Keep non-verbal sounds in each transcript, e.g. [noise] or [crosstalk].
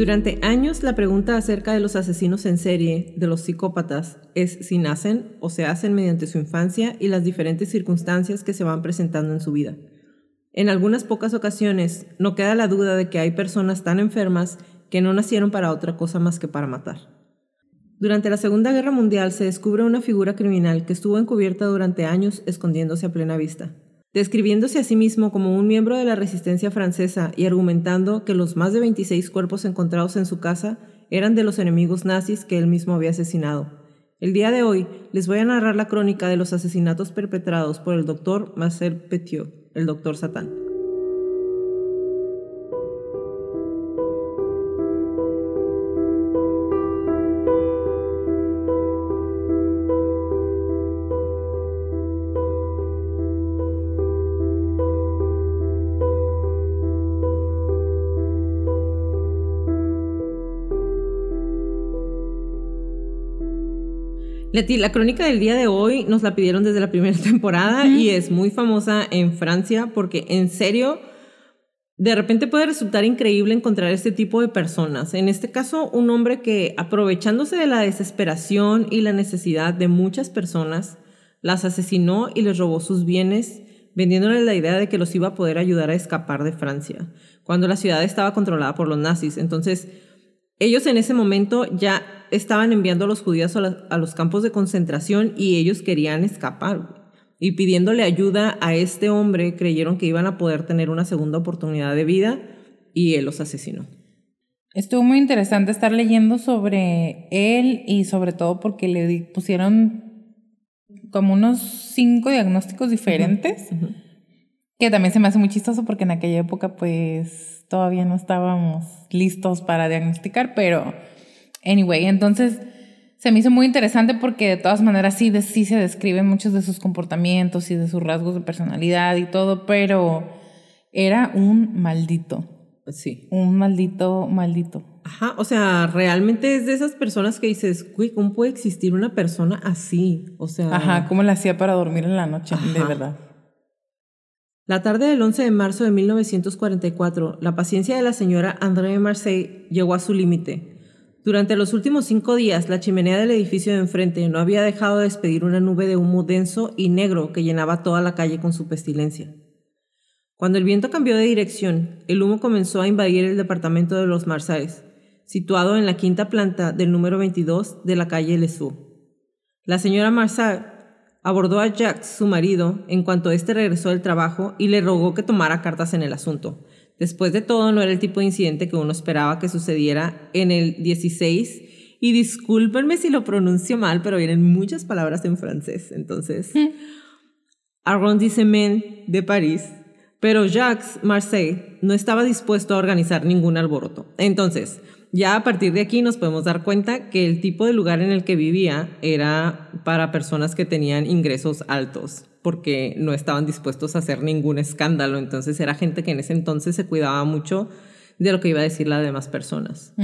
Durante años la pregunta acerca de los asesinos en serie, de los psicópatas, es si nacen o se hacen mediante su infancia y las diferentes circunstancias que se van presentando en su vida. En algunas pocas ocasiones no queda la duda de que hay personas tan enfermas que no nacieron para otra cosa más que para matar. Durante la Segunda Guerra Mundial se descubre una figura criminal que estuvo encubierta durante años escondiéndose a plena vista describiéndose a sí mismo como un miembro de la resistencia francesa y argumentando que los más de 26 cuerpos encontrados en su casa eran de los enemigos nazis que él mismo había asesinado. El día de hoy les voy a narrar la crónica de los asesinatos perpetrados por el doctor Marcel Petiot, el doctor Satán. Leti, la crónica del día de hoy nos la pidieron desde la primera [laughs] temporada y es muy famosa en Francia porque en serio, de repente puede resultar increíble encontrar este tipo de personas. En este caso, un hombre que aprovechándose de la desesperación y la necesidad de muchas personas, las asesinó y les robó sus bienes, vendiéndoles la idea de que los iba a poder ayudar a escapar de Francia, cuando la ciudad estaba controlada por los nazis. Entonces, ellos en ese momento ya estaban enviando a los judíos a, los campos de concentración y ellos querían escapar. Y pidiéndole ayuda a este hombre, creyeron que iban a poder tener una segunda oportunidad de vida y él los asesinó. Estuvo muy interesante estar leyendo sobre él y sobre todo porque le pusieron como unos cinco diagnósticos diferentes, que también se me hace muy chistoso porque en aquella época pues todavía no estábamos listos para diagnosticar, pero anyway, entonces se me hizo muy interesante porque de todas maneras sí, sí se describen muchos de sus comportamientos y de sus rasgos de personalidad y todo, pero era un maldito. Sí. Un maldito, maldito. Ajá, o sea, realmente es de esas personas que dices, ¿cómo puede existir una persona así? O sea. Ajá, ¿cómo la hacía para dormir en la noche? De verdad. La tarde del 11 de marzo de 1944, la paciencia de la señora André Marseille llegó a su límite. Durante los últimos cinco días, la chimenea del edificio de enfrente no había dejado de despedir una nube de humo denso y negro que llenaba toda la calle con su pestilencia. Cuando el viento cambió de dirección, el humo comenzó a invadir el departamento de los Marseilles, situado en la quinta planta del número 22 de la calle Lesoux. La señora Marseille abordó a Jacques, su marido, en cuanto éste regresó del trabajo y le rogó que tomara cartas en el asunto. Después de todo, no era el tipo de incidente que uno esperaba que sucediera en el 16. Y discúlpenme si lo pronuncio mal, pero vienen muchas palabras en francés. Entonces, arrondissement de París. Pero Jacques Marseille no estaba dispuesto a organizar ningún alboroto. Entonces, ya a partir de aquí nos podemos dar cuenta que el tipo de lugar en el que vivía era para personas que tenían ingresos altos, porque no estaban dispuestos a hacer ningún escándalo. Entonces era gente que en ese entonces se cuidaba mucho de lo que iba a decir las demás personas.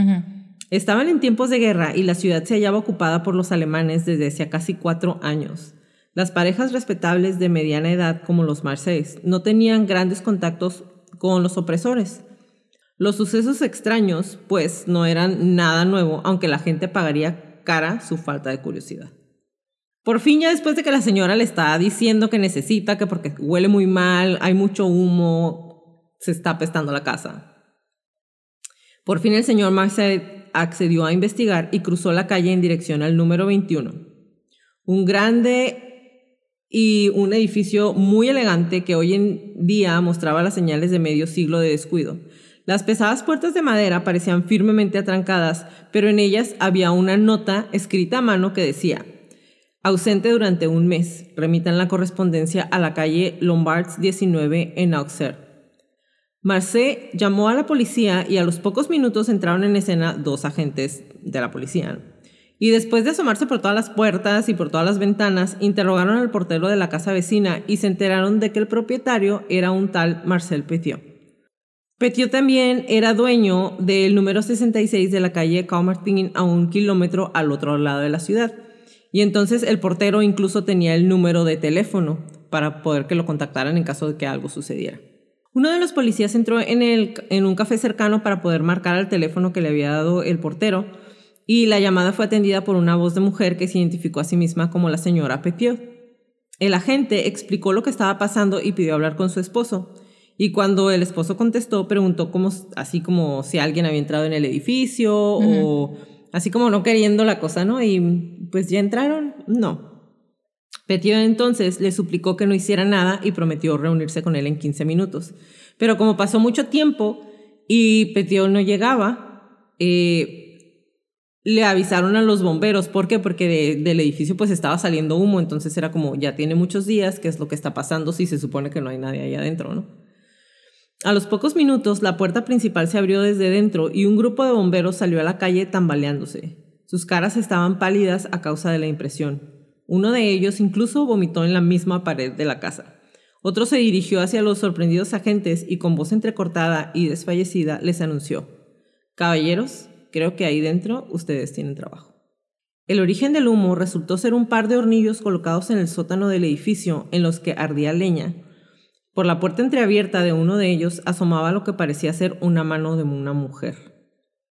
Estaban en tiempos de guerra y la ciudad se hallaba ocupada por los alemanes desde hacía casi cuatro años. Las parejas respetables de mediana edad, como los Marseilles, no tenían grandes contactos con los opresores. Los sucesos extraños, pues, no eran nada nuevo, aunque la gente pagaría cara su falta de curiosidad. Por fin, ya después de que la señora le está diciendo que necesita, que porque huele muy mal, hay mucho humo, se está apestando la casa. Por fin el señor Marcel accedió a investigar y cruzó la calle en dirección al número 21. Un grande y un edificio muy elegante que hoy en día mostraba las señales de medio siglo de descuido. Las pesadas puertas de madera parecían firmemente atrancadas, pero en ellas había una nota escrita a mano que decía Ausente durante un mes. Remitan la correspondencia a la calle Lombards 19 en Auxerre. Marcé llamó a la policía y a los pocos minutos entraron en escena dos agentes de la policía. Y después de asomarse por todas las puertas y por todas las ventanas, interrogaron al portero de la casa vecina y se enteraron de que el propietario era un tal Marcel Petiot. Petiot también era dueño del número 66 de la calle Caumartin a un kilómetro al otro lado de la ciudad. Y entonces el portero incluso tenía el número de teléfono para poder que lo contactaran en caso de que algo sucediera. Uno de los policías entró en, el, en un café cercano para poder marcar al teléfono que le había dado el portero y la llamada fue atendida por una voz de mujer que se identificó a sí misma como la señora Petiot. El agente explicó lo que estaba pasando y pidió hablar con su esposo. Y cuando el esposo contestó, preguntó como, así como si alguien había entrado en el edificio o así como no queriendo la cosa, ¿no? Y pues ya entraron, no. Petiot entonces le suplicó que no hiciera nada y prometió reunirse con él en 15 minutos. Pero como pasó mucho tiempo y Petiot no llegaba, eh, le avisaron a los bomberos. ¿Por qué? Porque del edificio pues estaba saliendo humo, entonces era como, ya tiene muchos días, ¿qué es lo que está pasando si se supone que no hay nadie ahí adentro, no? A los pocos minutos, la puerta principal se abrió desde dentro y un grupo de bomberos salió a la calle tambaleándose. Sus caras estaban pálidas a causa de la impresión. Uno de ellos incluso vomitó en la misma pared de la casa. Otro se dirigió hacia los sorprendidos agentes y con voz entrecortada y desfallecida les anunció, Caballeros, creo que ahí dentro ustedes tienen trabajo. El origen del humo resultó ser un par de hornillos colocados en el sótano del edificio en los que ardía leña por la puerta entreabierta de uno de ellos asomaba lo que parecía ser una mano de una mujer.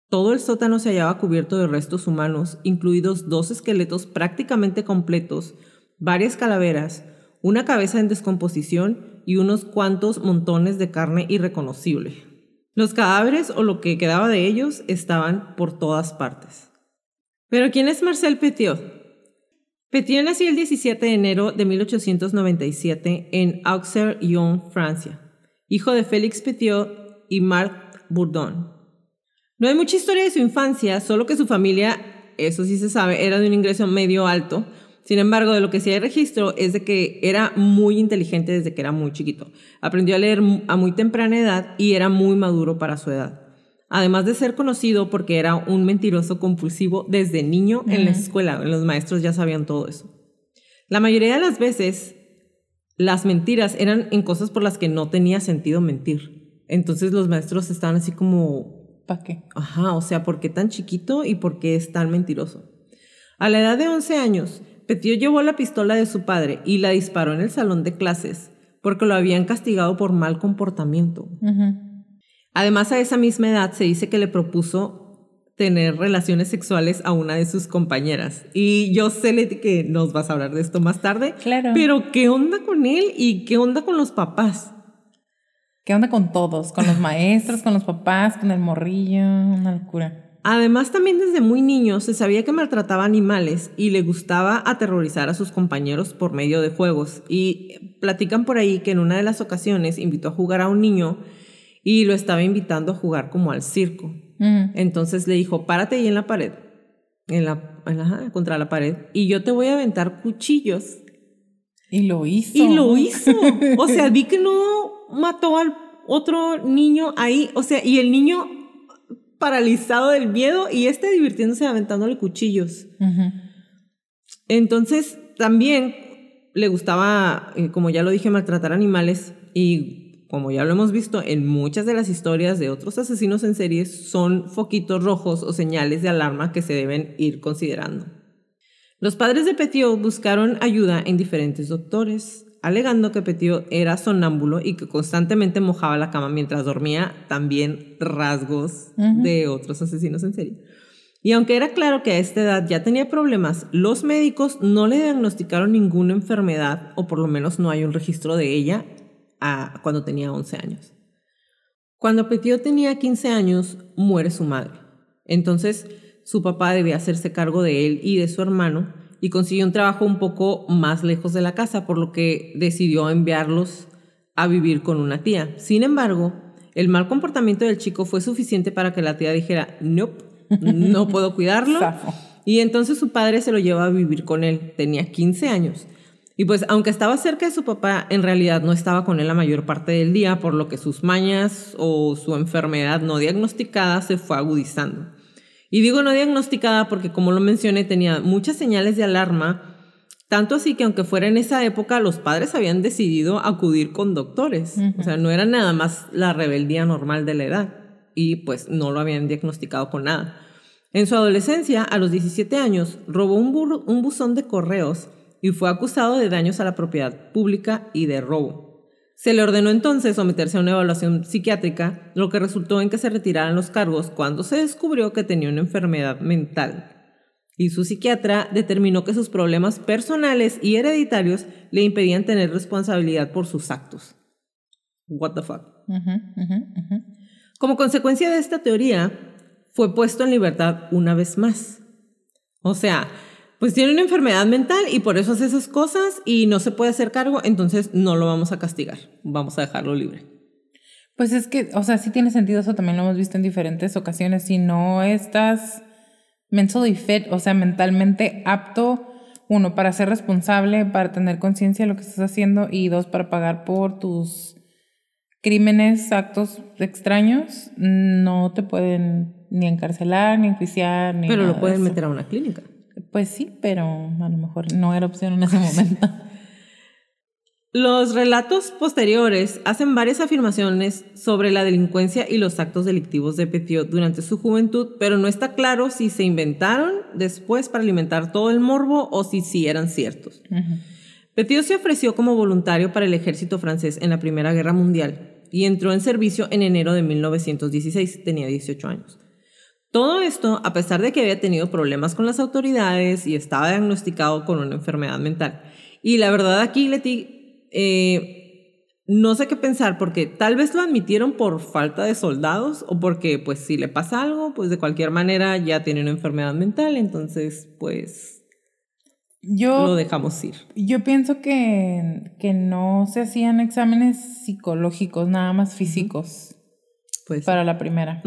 Todo el sótano se hallaba cubierto de restos humanos, incluidos dos esqueletos prácticamente completos, varias calaveras, una cabeza en descomposición y unos cuantos montones de carne irreconocible. Los cadáveres o lo que quedaba de ellos estaban por todas partes. Pero ¿quién es Marcel Petiot? Petiot nació el 17 de enero de 1897 en Auxerre-Lyon, Francia, hijo de Félix Petiot y Marthe Bourdon. No hay mucha historia de su infancia, solo que su familia, eso sí se sabe, era de un ingreso medio alto. Sin embargo, de lo que sí hay registro es de que era muy inteligente desde que era muy chiquito. Aprendió a leer a muy temprana edad y era muy maduro para su edad además de ser conocido porque era un mentiroso compulsivo desde niño en la escuela. Los maestros ya sabían todo eso. La mayoría de las veces, las mentiras eran en cosas por las que no tenía sentido mentir. Entonces los maestros estaban así como... ¿Para qué? Ajá, o sea, ¿por qué tan chiquito y por qué es tan mentiroso? A la edad de 11 años, Petiot llevó la pistola de su padre y la disparó en el salón de clases porque lo habían castigado por mal comportamiento. Además, a esa misma edad se dice que le propuso tener relaciones sexuales a una de sus compañeras. Y yo sé que nos vas a hablar de esto más tarde. Claro. Pero ¿qué onda con él y qué onda con los papás? ¿Qué onda con todos? Con los maestros, con los papás, con el morrillo, una locura. Además, también desde muy niño se sabía que maltrataba animales y le gustaba aterrorizar a sus compañeros por medio de juegos. Y platican por ahí que en una de las ocasiones invitó a jugar a un niño y lo estaba invitando a jugar como al circo. Entonces le dijo, párate ahí en la pared, en la, contra la pared, y yo te voy a aventar cuchillos. Y lo hizo. Y lo hizo. O sea, [laughs] vi que no mató al otro niño ahí, o sea, y el niño paralizado del miedo y este divirtiéndose aventándole cuchillos. Entonces, también le gustaba, eh, como ya lo dije, maltratar animales y como ya lo hemos visto en muchas de las historias de otros asesinos en series, son foquitos rojos o señales de alarma que se deben ir considerando. Los padres de Petiot buscaron ayuda en diferentes doctores, alegando que Petiot era sonámbulo y que constantemente mojaba la cama mientras dormía, también rasgos de otros asesinos en serie. Y aunque era claro que a esta edad ya tenía problemas, los médicos no le diagnosticaron ninguna enfermedad, o por lo menos no hay un registro de ella, a cuando tenía 11 años. Cuando Petiot tenía 15 años, muere su madre. Entonces, su papá debía hacerse cargo de él y de su hermano, y consiguió un trabajo un poco más lejos de la casa, por lo que decidió enviarlos a vivir con una tía. Sin embargo, el mal comportamiento del chico fue suficiente para que la tía dijera, nope, no puedo cuidarlo. [laughs] y entonces su padre se lo lleva a vivir con él. Tenía 15 años. Y pues aunque estaba cerca de su papá, en realidad no estaba con él la mayor parte del día, por lo que sus mañas o su enfermedad no diagnosticada se fue agudizando. Y digo no diagnosticada porque como lo mencioné tenía muchas señales de alarma, tanto así que aunque fuera en esa época los padres habían decidido acudir con doctores. O sea, no era nada más la rebeldía normal de la edad y pues no lo habían diagnosticado con nada. En su adolescencia, a los 17 años, robó un, un buzón de correos y fue acusado de daños a la propiedad pública y de robo. Se le ordenó entonces someterse a una evaluación psiquiátrica, lo que resultó en que se retiraran los cargos cuando se descubrió que tenía una enfermedad mental. Y su psiquiatra determinó que sus problemas personales y hereditarios le impedían tener responsabilidad por sus actos. What the fuck. Como consecuencia de esta teoría, fue puesto en libertad una vez más. O sea, pues tiene una enfermedad mental y por eso hace esas cosas y no se puede hacer cargo, entonces no lo vamos a castigar, vamos a dejarlo libre. Pues es que, o sea, sí tiene sentido, eso también lo hemos visto en diferentes ocasiones. Si no estás mentally fit, o sea, mentalmente apto, uno, para ser responsable, para tener conciencia de lo que estás haciendo y dos, para pagar por tus crímenes, actos extraños, no te pueden ni encarcelar, ni enjuiciar, ni... Pero lo pueden meter a una clínica. Pues sí, pero a lo mejor no era opción en ese [laughs] momento. Los relatos posteriores hacen varias afirmaciones sobre la delincuencia y los actos delictivos de Petiot durante su juventud, pero no está claro si se inventaron después para alimentar todo el morbo o si sí eran ciertos. Petiot se ofreció como voluntario para el ejército francés en la Primera Guerra Mundial y entró en servicio en enero de 1916, tenía 18 años. Todo esto a pesar de que había tenido problemas con las autoridades y estaba diagnosticado con una enfermedad mental. Y la verdad aquí, Leti, eh, no sé qué pensar porque tal vez lo admitieron por falta de soldados o porque pues si le pasa algo, pues de cualquier manera ya tiene una enfermedad mental, entonces pues yo, lo dejamos ir. Yo pienso que, que no se hacían exámenes psicológicos, nada más físicos. Pues, para la primera.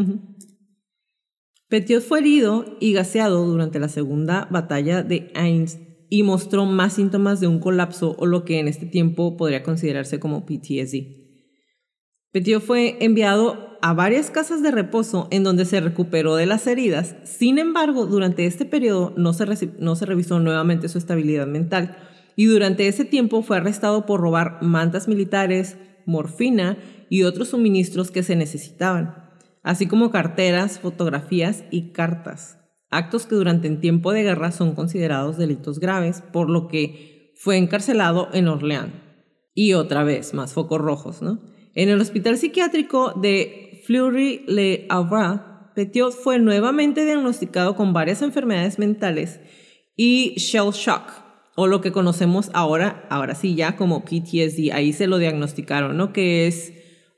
Petiot fue herido y gaseado durante la segunda batalla de Ains y mostró más síntomas de un colapso o lo que en este tiempo podría considerarse como PTSD. Petiot fue enviado a varias casas de reposo en donde se recuperó de las heridas. Sin embargo, durante este periodo no se, no se revisó nuevamente su estabilidad mental y durante ese tiempo fue arrestado por robar mantas militares, morfina y otros suministros que se necesitaban así como carteras, fotografías y cartas, actos que durante el tiempo de guerra son considerados delitos graves, por lo que fue encarcelado en Orleans. Y otra vez, más focos rojos, ¿no? En el hospital psiquiátrico de Fleury-le-Havre, Petiot fue nuevamente diagnosticado con varias enfermedades mentales y shell shock, o lo que conocemos ahora, ahora sí ya como PTSD, ahí se lo diagnosticaron, ¿no? Que es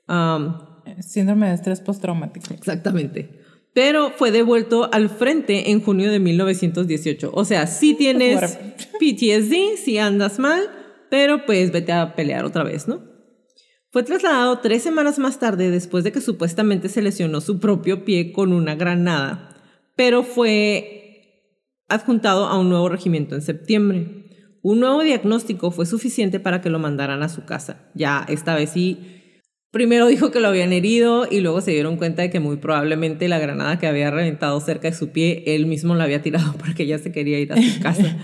um, Síndrome de estrés postraumático. Exactamente. Pero fue devuelto al frente en junio de 1918. O sea, si tienes PTSD, si andas mal, pero pues vete a pelear otra vez, ¿no? Fue trasladado tres semanas más tarde después de que supuestamente se lesionó su propio pie con una granada, pero fue adjuntado a un nuevo regimiento en septiembre. Un nuevo diagnóstico fue suficiente para que lo mandaran a su casa. Ya esta vez sí Primero dijo que lo habían herido y luego se dieron cuenta de que muy probablemente la granada que había reventado cerca de su pie, él mismo la había tirado [laughs] porque ya se quería ir a su casa.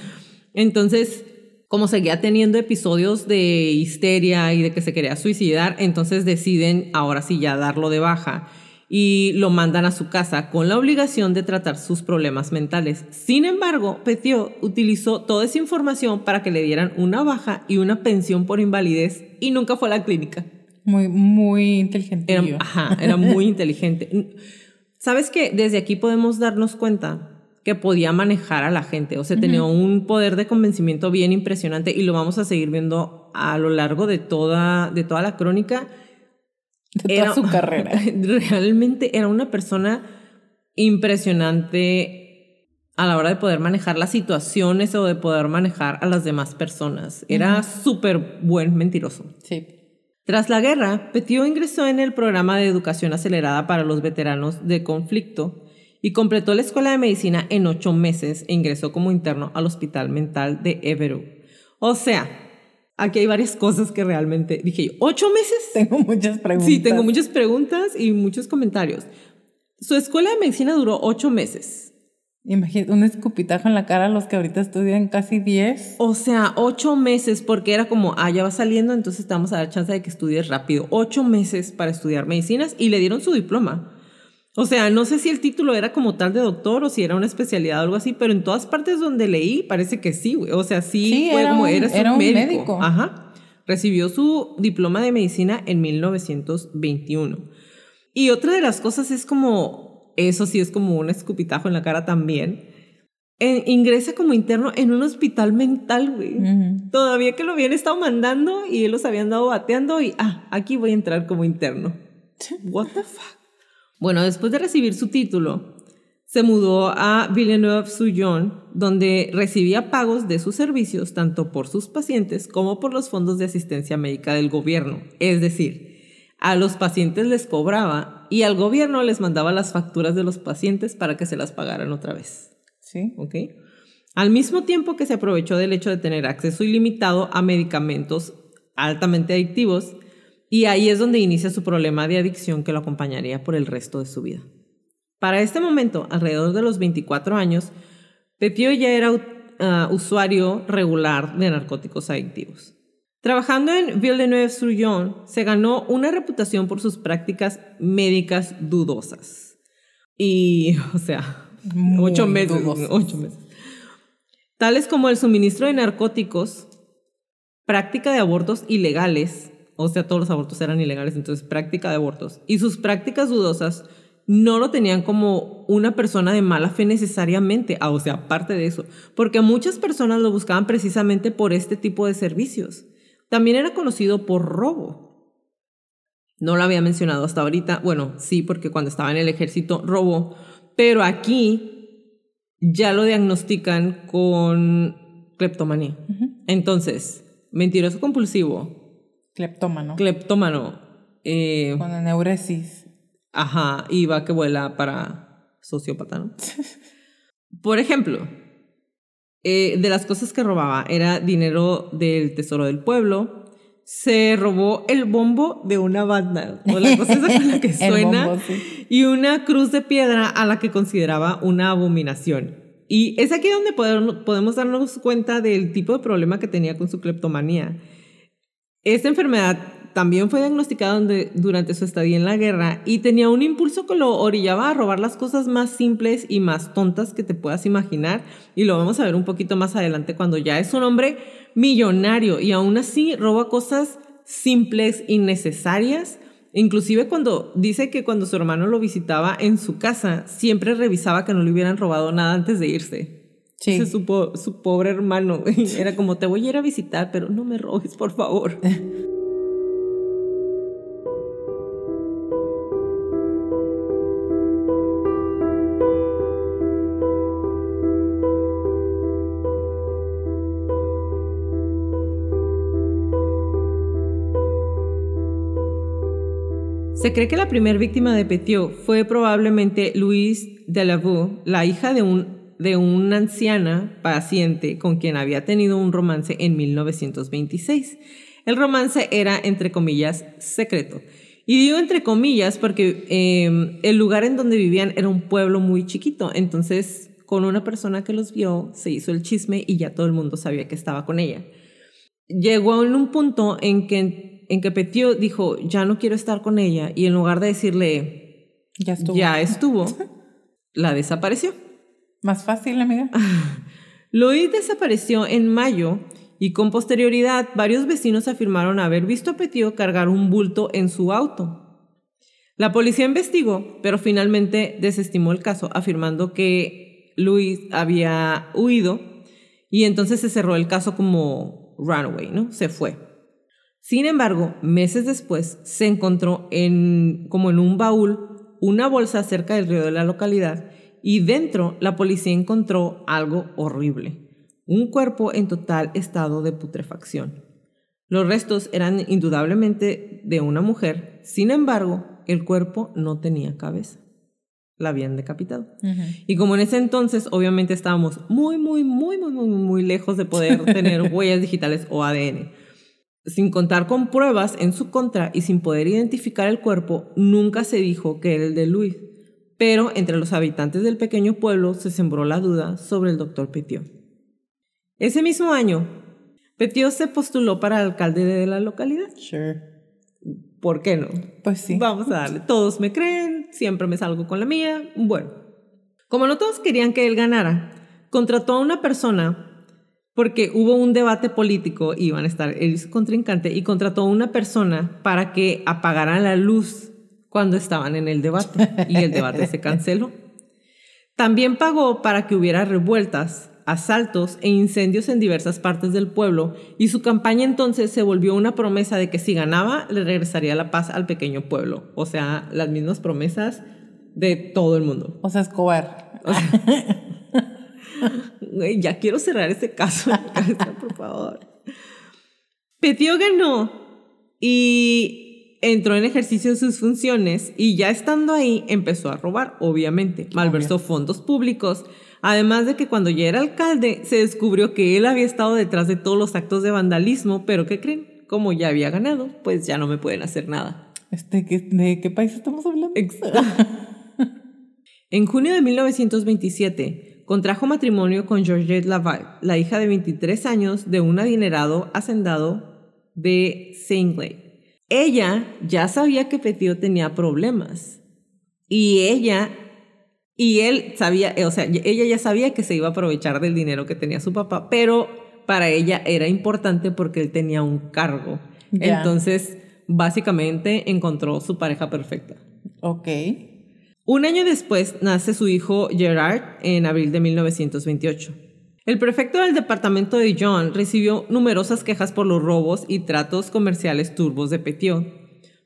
Entonces, como seguía teniendo episodios de histeria y de que se quería suicidar, entonces deciden ahora sí ya darlo de baja y lo mandan a su casa con la obligación de tratar sus problemas mentales. Sin embargo, Petiot utilizó toda esa información para que le dieran una baja y una pensión por invalidez y nunca fue a la clínica. Muy, muy inteligente. Era, ajá, era muy inteligente. ¿Sabes qué? Desde aquí podemos darnos cuenta que podía manejar a la gente. O sea, tenía un poder de convencimiento bien impresionante y lo vamos a seguir viendo a lo largo de toda, de toda la crónica. De toda su carrera. [laughs] Realmente era una persona impresionante a la hora de poder manejar las situaciones o de poder manejar a las demás personas. Era súper buen mentiroso. Sí. Tras la guerra, Petiot ingresó en el programa de educación acelerada para los veteranos de conflicto y completó la escuela de medicina en ocho meses e ingresó como interno al hospital mental de Everett. O sea, aquí hay varias cosas que realmente dije yo, ¿ocho meses? Tengo muchas preguntas. Sí, tengo muchas preguntas y muchos comentarios. Su escuela de medicina duró ocho meses. Imagínate, un escupitajo en la cara a los que ahorita estudian casi diez. O sea, ocho meses, porque era como, ah, ya va saliendo, entonces te vamos a dar chance de que estudies rápido. Ocho meses para estudiar medicinas y le dieron su diploma. O sea, no sé si el título era como tal de doctor o si era una especialidad o algo así, pero en todas partes donde leí parece que sí, güey. O sea, sí, fue era como un, eres era un médico. médico. Ajá. Recibió su diploma de medicina en 1921. Y otra de las cosas es como, eso sí es como un escupitajo en la cara también. Eh, ingresa como interno en un hospital mental, güey. Ujú. Todavía que lo habían estado mandando y él los habían andado bateando y, ah, aquí voy a entrar como interno. What the fuck? Bueno, después de recibir su título, se mudó a Villeneuve-sur-Yonne, donde recibía pagos de sus servicios tanto por sus pacientes como por los fondos de asistencia médica del gobierno. Es decir, a los pacientes les cobraba y al gobierno les mandaba las facturas de los pacientes para que se las pagaran otra vez. Sí. ¿ok? Al mismo tiempo que se aprovechó del hecho de tener acceso ilimitado a medicamentos altamente adictivos, y ahí es donde inicia su problema de adicción que lo acompañaría por el resto de su vida. Para este momento, alrededor de los 24 años, Petiot ya era uh, usuario regular de narcóticos adictivos. Trabajando en Villeneuve-sur-Yonne, se ganó una reputación por sus prácticas médicas dudosas. Y, [laughs] o sea, Muy ocho meses, dudosas. ocho meses. Tales como el suministro de narcóticos, práctica de abortos ilegales, o sea, todos los abortos eran ilegales, entonces práctica de abortos, y sus prácticas dudosas no lo tenían como una persona de mala fe necesariamente, ah, o sea, aparte de eso, porque muchas personas lo buscaban precisamente por este tipo de servicios. También era conocido por robo. No lo había mencionado hasta ahorita, bueno, sí, porque cuando estaba en el ejército robó, pero aquí ya lo diagnostican con cleptomanía. Entonces, mentiroso compulsivo, Cleptómano. cleptómano, eh, Con eneuresis. ajá, y va que vuela para sociópata, ¿no? [laughs] Por ejemplo, eh, de las cosas que robaba era dinero del tesoro del pueblo. Se robó el bombo de una banda, o la cosa esa con la que [laughs] suena, bombo, sí. y una cruz de piedra a la que consideraba una abominación. Y es aquí donde podemos, podemos darnos cuenta del tipo de problema que tenía con su cleptomanía. Esta enfermedad también fue diagnosticada donde- durante su estadía en la guerra y tenía un impulso que lo orillaba a robar las cosas más simples y más tontas que te puedas imaginar. Y lo vamos a ver un poquito más adelante cuando ya es un hombre millonario y aún así roba cosas simples, innecesarias. Inclusive cuando dice que cuando su hermano lo visitaba en su casa, siempre revisaba que no le hubieran robado nada antes de irse. Sí. Ese su, po- su pobre hermano era como, te voy a ir a visitar, pero no me robes, por favor. [laughs] Se cree que la primera víctima de Petiot fue probablemente Louise Delavaux, la hija de, un, de una anciana paciente con quien había tenido un romance en 1926. El romance era, entre comillas, secreto. Y digo entre comillas porque eh, el lugar en donde vivían era un pueblo muy chiquito, entonces con una persona que los vio se hizo el chisme y ya todo el mundo sabía que estaba con ella llegó en un punto en que, en que Petiot dijo, ya no quiero estar con ella, y en lugar de decirle, Ya estuvo. ya estuvo, [laughs] la desapareció. Más fácil, amiga. [laughs] Louis desapareció en mayo y con posterioridad varios vecinos afirmaron haber visto a Petiot cargar un bulto en su auto. La policía investigó, pero finalmente desestimó el caso, afirmando que Luis había huido y entonces se cerró el caso como runaway, ¿no? Se fue. Sin embargo, meses después se encontró en, como en un baúl una bolsa cerca del río de la localidad y dentro la policía encontró algo horrible, un cuerpo en total estado de putrefacción. Los restos eran indudablemente de una mujer, sin embargo, el cuerpo no tenía cabeza. La habían decapitado. Y como en ese entonces, obviamente estábamos muy, muy, muy, muy, muy, muy lejos de poder tener [laughs] huellas digitales o ADN. Sin contar con pruebas en su contra y sin poder identificar el cuerpo, nunca se dijo que era el de Luis. Pero entre los habitantes del pequeño pueblo se sembró la duda sobre el doctor Petiot. Ese mismo año, Petiot se postuló para alcalde de la localidad. Sure. ¿Por qué no? Pues sí. Vamos a darle. Todos me creen, siempre me salgo con la mía. Bueno, como no todos querían que él ganara, contrató a una persona porque hubo un debate político, iban a estar y su contrincante, y contrató a una persona para que apagaran la luz cuando estaban en el debate, y el debate se canceló. También pagó para que hubiera revueltas, asaltos e incendios en diversas partes del pueblo, y su campaña entonces se volvió una promesa de que si ganaba le regresaría la paz al pequeño pueblo. O sea, las mismas promesas de todo el mundo. O sea, Escobar. O sea, [laughs] Güey, ya quiero cerrar ese caso, [laughs] por favor. Petiot ganó y entró en ejercicio de sus funciones y ya estando ahí empezó a robar, obviamente. Malversó fondos públicos, además de que cuando ya era alcalde se descubrió que él había estado detrás de todos los actos de vandalismo, pero ¿qué creen? Como ya había ganado, pues ya no me pueden hacer nada. Este, ¿De qué país estamos hablando? [laughs] en junio de 1927, contrajo matrimonio con Georgette Laval, la hija de 23 años de un adinerado hacendado de Singley. Ella ya sabía que Petiot tenía problemas y ella y él sabía, o sea, ella ya sabía que se iba a aprovechar del dinero que tenía su papá, pero para ella era importante porque él tenía un cargo. Entonces, básicamente encontró su pareja perfecta. Ok. Un año después nace su hijo Gerard en abril de 1928. El prefecto del departamento de John recibió numerosas quejas por los robos y tratos comerciales turbos de Petiot.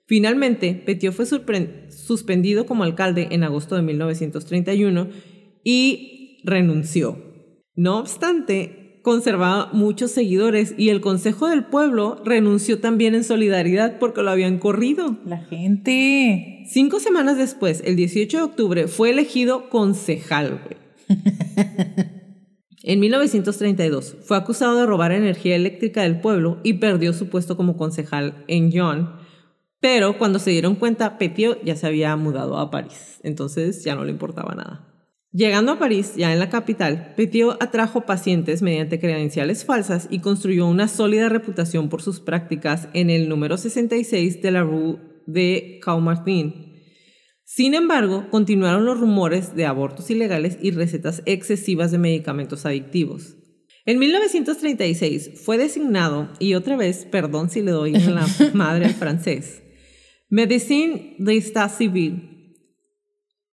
Finalmente, Petiot fue suspendido como alcalde en agosto de 1931 y renunció. No obstante, conservaba muchos seguidores y el Consejo del Pueblo renunció también en solidaridad porque lo habían corrido. La gente. Cinco semanas después, el 18 de octubre, fue elegido concejal, güey. [laughs] en 1932 fue acusado de robar energía eléctrica del pueblo y perdió su puesto como concejal en John. Pero cuando se dieron cuenta, Petiot ya se había mudado a París, entonces ya no le importaba nada. Llegando a París, ya en la capital, Petiot atrajo pacientes mediante credenciales falsas y construyó una sólida reputación por sus prácticas en el número 66 de la Rue de Caumartin. Sin embargo, continuaron los rumores de abortos ilegales y recetas excesivas de medicamentos adictivos. En 1936 fue designado, y otra vez, perdón si le doy en la [laughs] madre al francés, Médecin d'État Civil,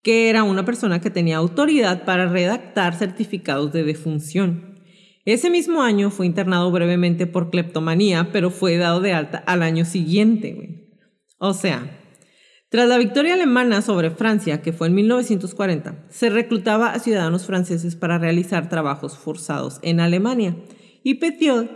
que era una persona que tenía autoridad para redactar certificados de defunción. Ese mismo año fue internado brevemente por cleptomanía, pero fue dado de alta al año siguiente. O sea, tras la victoria alemana sobre Francia, que fue en 1940, se reclutaba a ciudadanos franceses para realizar trabajos forzados en Alemania. Y Petiot,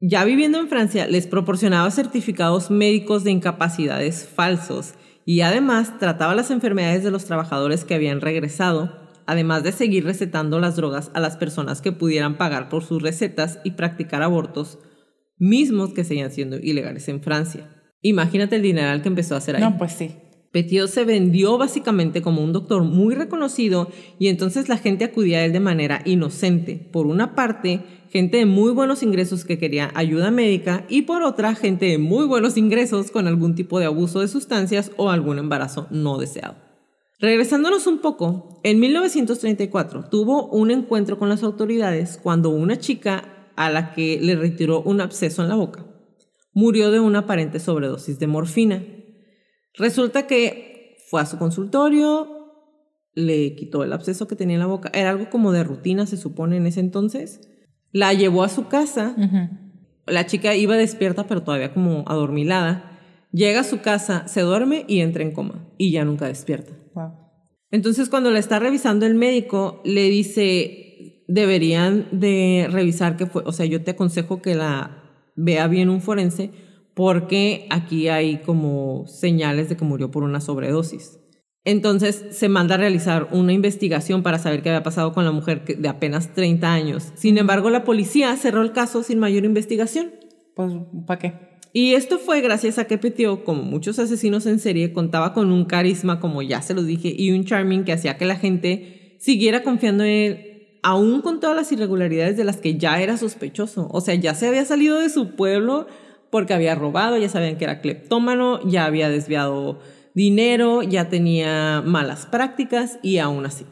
ya viviendo en Francia, les proporcionaba certificados médicos de incapacidades falsos y además trataba las enfermedades de los trabajadores que habían regresado, además de seguir recetando las drogas a las personas que pudieran pagar por sus recetas y practicar abortos, mismos que seguían siendo ilegales en Francia. Imagínate el dineral que empezó a hacer ahí. No, pues sí. Petiot se vendió básicamente como un doctor muy reconocido y entonces la gente acudía a él de manera inocente. Por una parte, gente de muy buenos ingresos que quería ayuda médica y por otra, gente de muy buenos ingresos con algún tipo de abuso de sustancias o algún embarazo no deseado. Regresándonos un poco, en 1934 tuvo un encuentro con las autoridades cuando una chica a la que le retiró un absceso en la boca murió de una aparente sobredosis de morfina. Resulta que fue a su consultorio, le quitó el absceso que tenía en la boca. Era algo como de rutina, se supone, en ese entonces. La llevó a su casa. La chica iba despierta, pero todavía como adormilada. Llega a su casa, se duerme y entra en coma. Y ya nunca despierta. Entonces, cuando la está revisando el médico, le dice, deberían de revisar que fue, o sea, yo te aconsejo que la vea bien un forense porque aquí hay como señales de que murió por una sobredosis. Entonces se manda a realizar una investigación para saber qué había pasado con la mujer de apenas 30 años. Sin embargo, la policía cerró el caso sin mayor investigación. Pues, ¿para qué? Y esto fue gracias a que Petio, como muchos asesinos en serie, contaba con un carisma, como ya se los dije, y un charming que hacía que la gente siguiera confiando en él, aún con todas las irregularidades de las que ya era sospechoso. O sea, ya se había salido de su pueblo porque había robado, ya sabían que era cleptómano, ya había desviado dinero, ya tenía malas prácticas y aún así.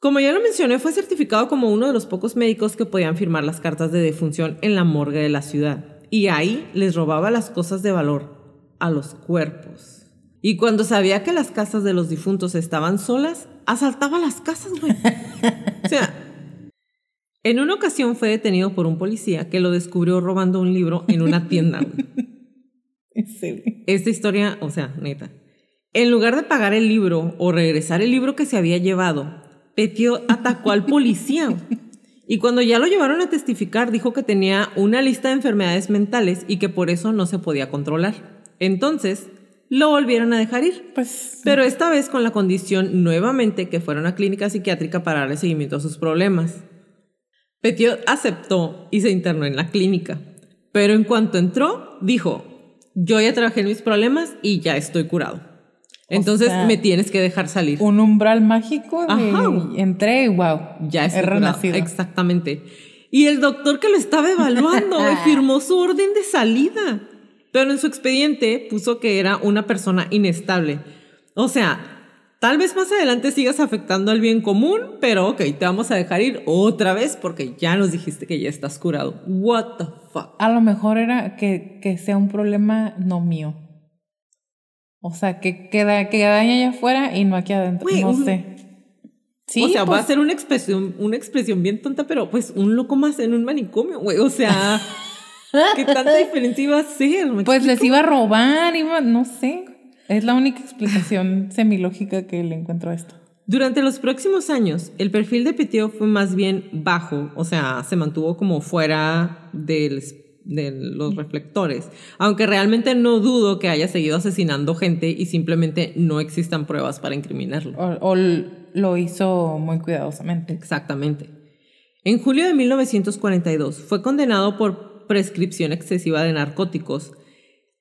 Como ya lo mencioné, fue certificado como uno de los pocos médicos que podían firmar las cartas de defunción en la morgue de la ciudad. Y ahí les robaba las cosas de valor a los cuerpos. Y cuando sabía que las casas de los difuntos estaban solas, asaltaba las casas, güey. [laughs] o sea, en una ocasión fue detenido por un policía que lo descubrió robando un libro en una tienda. [laughs] Esta historia, o sea, neta, en lugar de pagar el libro o regresar el libro que se había llevado, Petio atacó al policía. Y cuando ya lo llevaron a testificar, dijo que tenía una lista de enfermedades mentales y que por eso no se podía controlar. Entonces, lo volvieron a dejar ir. Pues, Pero esta vez con la condición nuevamente que fuera una clínica psiquiátrica para darle seguimiento a sus problemas. [laughs] Petio aceptó y se internó en la clínica. Pero en cuanto entró, dijo, yo ya trabajé en mis problemas y ya estoy curado. Entonces me tienes que dejar salir. Un umbral mágico y entré y wow, ya es renacido. Exactamente. Y el doctor que lo estaba evaluando [laughs] firmó su orden de salida. Pero en su expediente puso que era una persona inestable. O sea, tal vez más adelante sigas afectando al bien común, pero ok, te vamos a dejar ir otra vez porque ya nos dijiste que ya estás curado. What the fuck. A lo mejor era que, que sea un problema no mío. O sea, que queda, que daña allá afuera y no aquí adentro. no sé. Sí, o sea, va a pues ser una expresión, una expresión bien tonta, pero pues un loco más en un manicomio, güey. O sea, [laughs] ¿qué tanta diferencia iba a ser? pues les iba a robar, iba, no sé. Es la única explicación [laughs] semilógica que le encuentro a esto. Durante los próximos años, el perfil de Peteo fue más bien bajo, o sea, se mantuvo como fuera del de los reflectores, aunque realmente no dudo que haya seguido asesinando gente y simplemente no existan pruebas para incriminarlo. O, lo hizo muy cuidadosamente. Exactamente. En julio de 1942 fue condenado por prescripción excesiva de narcóticos,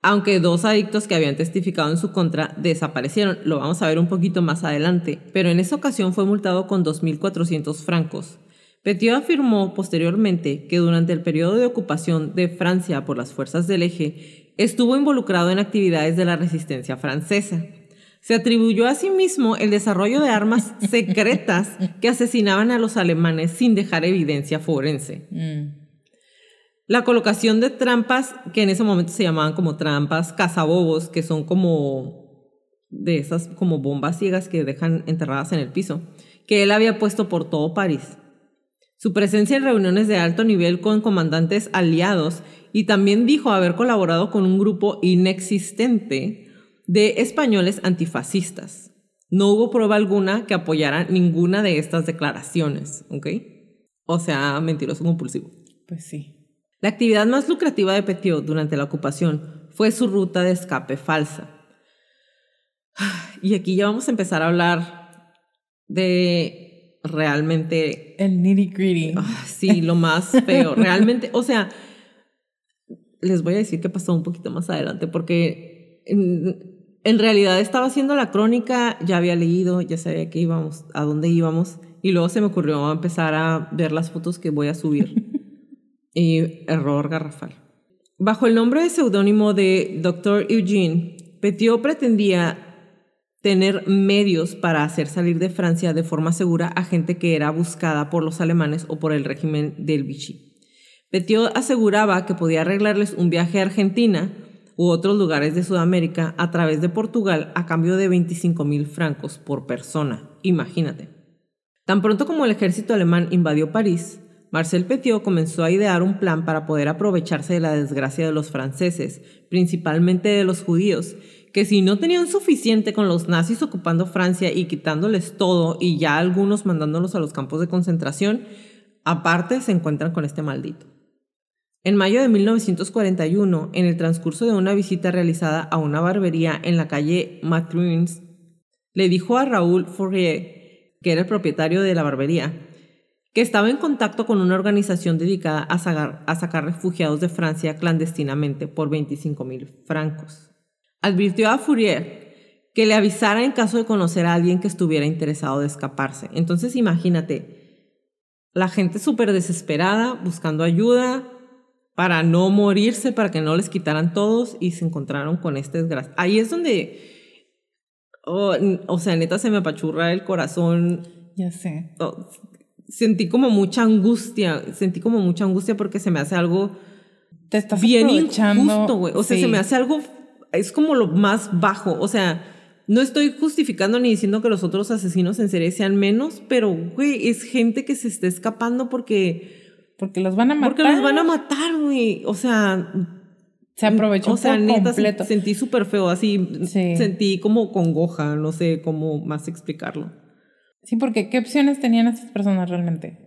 aunque dos adictos que habían testificado en su contra desaparecieron. Lo vamos a ver un poquito más adelante, pero en esa ocasión fue multado con 2.400 francos. Petiot afirmó posteriormente que durante el periodo de ocupación de Francia por las fuerzas del eje, estuvo involucrado en actividades de la resistencia francesa. Se atribuyó a sí mismo el desarrollo de armas [laughs] secretas que asesinaban a los alemanes sin dejar evidencia forense. Mm. La colocación de trampas, que en ese momento se llamaban como trampas cazabobos, que son como de esas como bombas ciegas que dejan enterradas en el piso, que él había puesto por todo París su presencia en reuniones de alto nivel con comandantes aliados y también dijo haber colaborado con un grupo inexistente de españoles antifascistas. No hubo prueba alguna que apoyara ninguna de estas declaraciones, ¿ok? O sea, mentiroso compulsivo. Pues sí. La actividad más lucrativa de Petiot durante la ocupación fue su ruta de escape falsa. [sighs] Y aquí ya vamos a empezar a hablar de realmente... El nitty gritty. Ah, sí, lo más feo. [laughs] realmente, o sea, les voy a decir qué pasó un poquito más adelante, porque en, en, realidad estaba haciendo la crónica, ya había leído, ya sabía que íbamos, a dónde íbamos, y luego se me ocurrió empezar a ver las fotos que voy a subir. Y error garrafal. Bajo el nombre de seudónimo de Dr. Eugene, Petiot pretendía tener medios para hacer salir de Francia de forma segura a gente que era buscada por los alemanes o por el régimen del Vichy. Petiot aseguraba que podía arreglarles un viaje a Argentina u otros lugares de Sudamérica a través de Portugal a cambio de 25 mil francos por persona. Imagínate. Tan pronto como el ejército alemán invadió París, Marcel Petiot comenzó a idear un plan para poder aprovecharse de la desgracia de los franceses, principalmente de los judíos, que si no tenían suficiente con los nazis ocupando Francia y quitándoles todo y ya algunos mandándolos a los campos de concentración, aparte se encuentran con este maldito. En mayo de 1941, en el transcurso de una visita realizada a una barbería en la calle Matruins, le dijo a Raúl Fourier, que era el propietario de la barbería, que estaba en contacto con una organización dedicada a sacar, refugiados de Francia clandestinamente por 25 mil francos. Advirtió a Fourier que le avisara en caso de conocer a alguien que estuviera interesado de escaparse. Entonces imagínate, la gente súper desesperada, buscando ayuda para no morirse, para que no les quitaran todos y se encontraron con este desgracia. Ahí es donde, oh, o sea, neta se me apachurra el corazón. Ya sé. Oh, sentí como mucha angustia, sentí como mucha angustia porque se me hace algo Te estás bien injusto, güey. O sea, se me hace algo, es como lo más bajo. O sea, no estoy justificando ni diciendo que los otros asesinos en serie sean menos, pero, güey, es gente que se está escapando porque... Porque los van a matar. Porque los van a matar, güey. O sea... Se aprovechó O sea, por neta, completo. sentí súper feo, así. Sí. Sentí como congoja, no sé cómo más explicarlo. Sí, porque ¿qué opciones tenían estas personas realmente?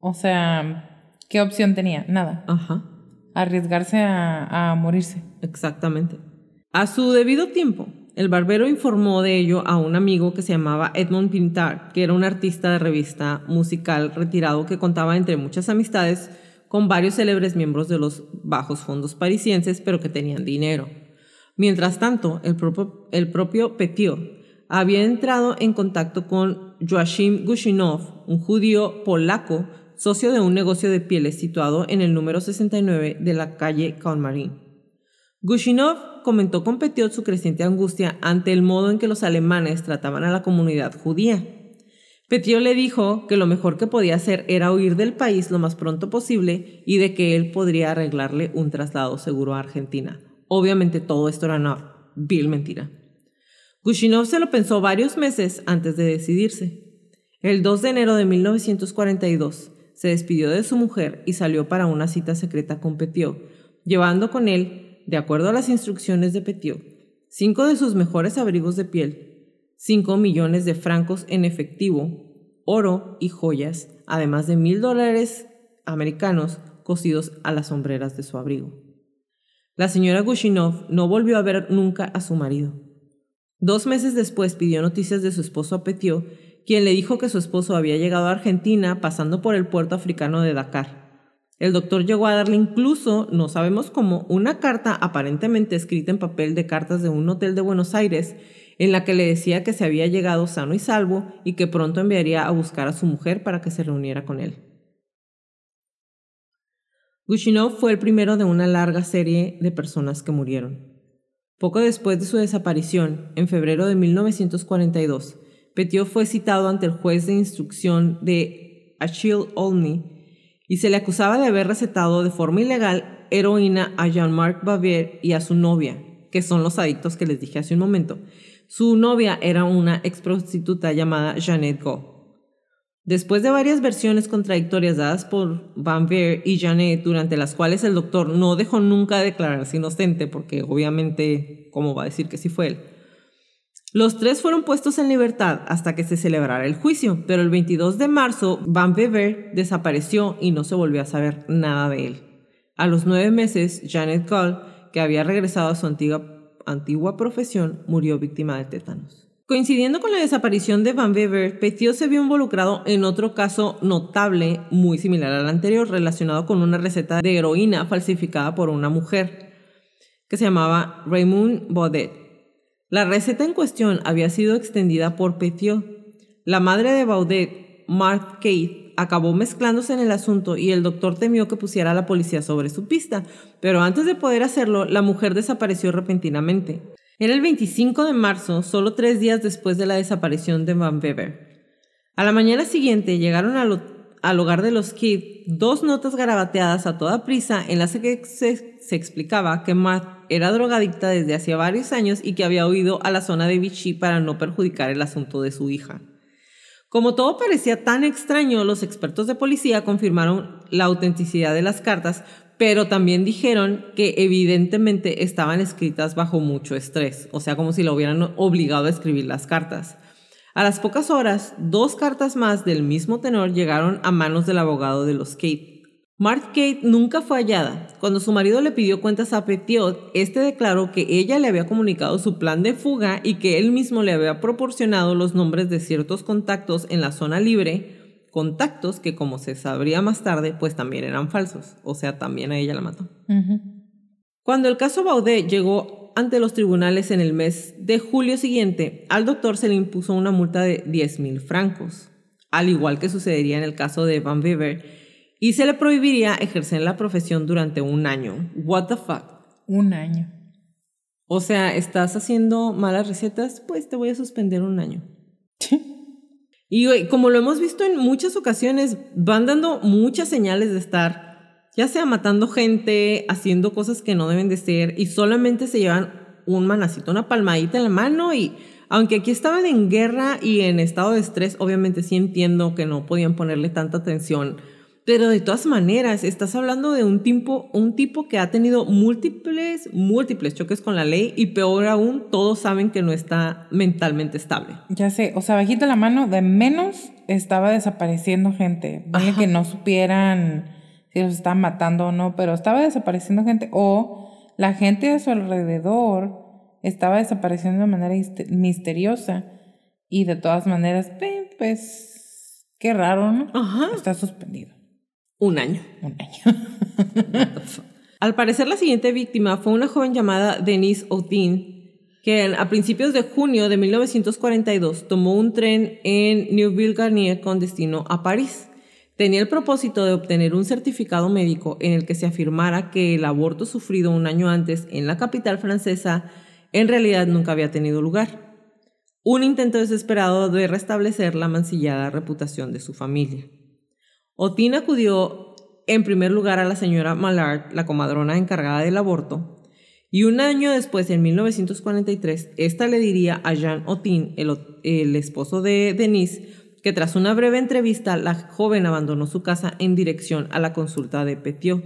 O sea, ¿qué opción tenía? Nada. Ajá. Arriesgarse a, a morirse. Exactamente. A su debido tiempo, el barbero informó de ello a un amigo que se llamaba Edmond Pintard, que era un artista de revista musical retirado que contaba entre muchas amistades con varios célebres miembros de los bajos fondos parisienses, pero que tenían dinero. Mientras tanto, el propio, el propio Petiot había entrado en contacto con Joachim Gushinov, un judío polaco, socio de un negocio de pieles situado en el número 69 de la calle Calmarín. Gushinov comentó con Petiot su creciente angustia ante el modo en que los alemanes trataban a la comunidad judía. Petiot le dijo que lo mejor que podía hacer era huir del país lo más pronto posible y de que él podría arreglarle un traslado seguro a Argentina. Obviamente todo esto era una vil mentira. Gushinov se lo pensó varios meses antes de decidirse. El 2 de enero de 1942 se despidió de su mujer y salió para una cita secreta con Petiot, llevando con él, de acuerdo a las instrucciones de Petiot, cinco de sus mejores abrigos de piel, cinco millones de francos en efectivo, oro y joyas, además de mil dólares americanos cosidos a las sombreras de su abrigo. La señora Gushinov no volvió a ver nunca a su marido. Dos meses después pidió noticias de su esposo a Petiot, quien le dijo que su esposo había llegado a Argentina pasando por el puerto africano de Dakar. El doctor llegó a darle incluso, no sabemos cómo, una carta aparentemente escrita en papel de cartas de un hotel de Buenos Aires, en la que le decía que se había llegado sano y salvo y que pronto enviaría a buscar a su mujer para que se reuniera con él. Gushinov fue el primero de una larga serie de personas que murieron. Poco después de su desaparición, en febrero de 1942, Petiot fue citado ante el juez de instrucción de Achille Olney y se le acusaba de haber recetado de forma ilegal heroína a Jean-Marc Bavier y a su novia, que son los adictos que les dije hace un momento. Su novia era una ex prostituta llamada Jeannette Go. Después de varias versiones contradictorias dadas por Van Veer y Janet, durante las cuales el doctor no dejó nunca declararse inocente, porque obviamente, ¿cómo va a decir que sí fue él? Los tres fueron puestos en libertad hasta que se celebrara el juicio, pero el 22 de marzo Van Wever desapareció y no se volvió a saber nada de él. A los nueve meses, Janet Gall, que había regresado a su antigua, antigua profesión, murió víctima de tétanos. Coincidiendo con la desaparición de Van Wever, Petiot se vio involucrado en otro caso notable, muy similar al anterior, relacionado con una receta de heroína falsificada por una mujer, que se llamaba Raymond Baudet. La receta en cuestión había sido extendida por Petiot. La madre de Baudet, Marthe Kate, acabó mezclándose en el asunto y el doctor temió que pusiera a la policía sobre su pista, pero antes de poder hacerlo, la mujer desapareció repentinamente. Era el 25 de marzo, solo tres días después de la desaparición de Van Weber. A la mañana siguiente llegaron al, al hogar de los Kidd dos notas garabateadas a toda prisa en las que se, se explicaba que Marthe era drogadicta desde hacía varios años y que había huido a la zona de Vichy para no perjudicar el asunto de su hija. Como todo parecía tan extraño, los expertos de policía confirmaron la autenticidad de las cartas, pero también dijeron que evidentemente estaban escritas bajo mucho estrés, o sea, como si lo hubieran obligado a escribir las cartas. A las pocas horas, dos cartas más del mismo tenor llegaron a manos del abogado de los Kate. Mark Kate nunca fue hallada. Cuando su marido le pidió cuentas a Petiot, este declaró que ella le había comunicado su plan de fuga y que él mismo le había proporcionado los nombres de ciertos contactos en la zona libre, contactos que como se sabría más tarde, pues también eran falsos, o sea, también a ella la mató. Cuando el caso Baudet llegó ante los tribunales en el mes de julio siguiente, al doctor se le impuso una multa de 10 mil francos, al igual que sucedería en el caso de Van Weber, y se le prohibiría ejercer la profesión durante un año. What the fuck? Un año. O sea, estás haciendo malas recetas, pues te voy a suspender un año. [laughs] y como lo hemos visto en muchas ocasiones, van dando muchas señales de estar, ya sea matando gente, haciendo cosas que no deben de ser, y solamente se llevan un manacito, una palmadita en la mano y aunque aquí estaban en guerra y en estado de estrés, obviamente sí entiendo que no podían ponerle tanta atención pero de todas maneras, estás hablando de un tipo, un tipo que ha tenido múltiples, múltiples choques con la ley y peor aún, todos saben que no está mentalmente estable. Ya sé, o sea, bajita la mano, de menos estaba desapareciendo gente. Vale que no supieran si los estaban matando o no, pero estaba desapareciendo gente o la gente a su alrededor estaba desapareciendo de manera misteriosa y de todas maneras, pues, qué raro, ¿no? Ajá. Está suspendido. Un año. Un año. [laughs] Al parecer, la siguiente víctima fue una joven llamada Denise O'Teen, que a principios de junio de 1942 tomó un tren en Neuville-Garnier con destino a París. Tenía el propósito de obtener un certificado médico en el que se afirmara que el aborto sufrido un año antes en la capital francesa en realidad nunca había tenido lugar. Un intento desesperado de restablecer la mancillada reputación de su familia. Otin acudió en primer lugar a la señora Mallard, la comadrona encargada del aborto, y un año después, en 1943, esta le diría a Jean Otin, el, esposo de Denise, que tras una breve entrevista la joven abandonó su casa en dirección a la consulta de Petiot.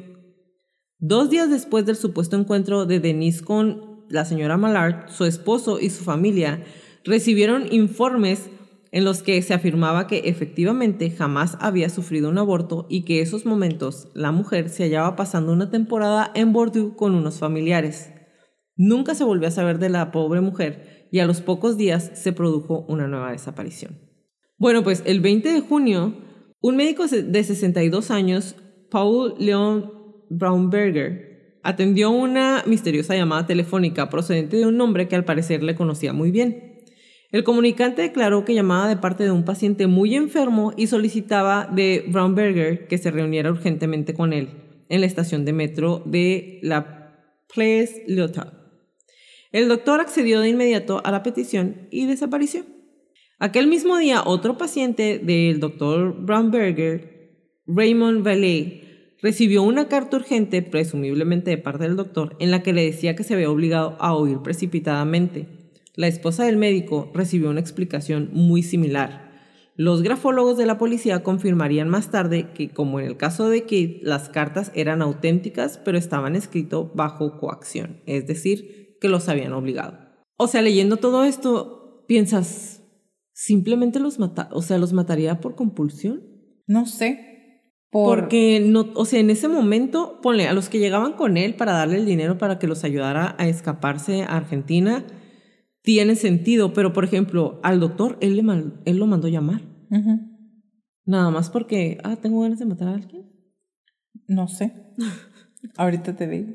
Dos días después del supuesto encuentro de Denise con la señora Mallard, su esposo y su familia recibieron informes en los que se afirmaba que efectivamente jamás había sufrido un aborto y que esos momentos la mujer se hallaba pasando una temporada en Bordeaux con unos familiares. Nunca se volvió a saber de la pobre mujer y a los pocos días se produjo una nueva desaparición. Bueno, pues el 20 de junio, un médico de 62 años, Paul Leon Braunberger, atendió una misteriosa llamada telefónica procedente de un hombre que al parecer le conocía muy bien. El comunicante declaró que llamaba de parte de un paciente muy enfermo y solicitaba de Braunberger que se reuniera urgentemente con él en la estación de metro de la Place Lyotta. El doctor accedió de inmediato a la petición y desapareció. Aquel mismo día, otro paciente del doctor Braunberger, Raymond Vallée, recibió una carta urgente, presumiblemente de parte del doctor, en la que le decía que se había obligado a huir precipitadamente la esposa del médico recibió una explicación muy similar. Los grafólogos de la policía confirmarían más tarde que, como en el caso de Kate, las cartas eran auténticas, pero estaban escritas bajo coacción, es decir, que los habían obligado. O sea, leyendo todo esto, piensas, simplemente los mata, o sea, los mataría por compulsión. No sé. Porque no, o sea, en ese momento, ponle a los que llegaban con él para darle el dinero para que los ayudara a escaparse a Argentina, tiene sentido, pero por ejemplo, al doctor él, le él lo mandó llamar. Nada más porque, ah, tengo ganas de matar a alguien. No sé. [laughs] Ahorita te digo.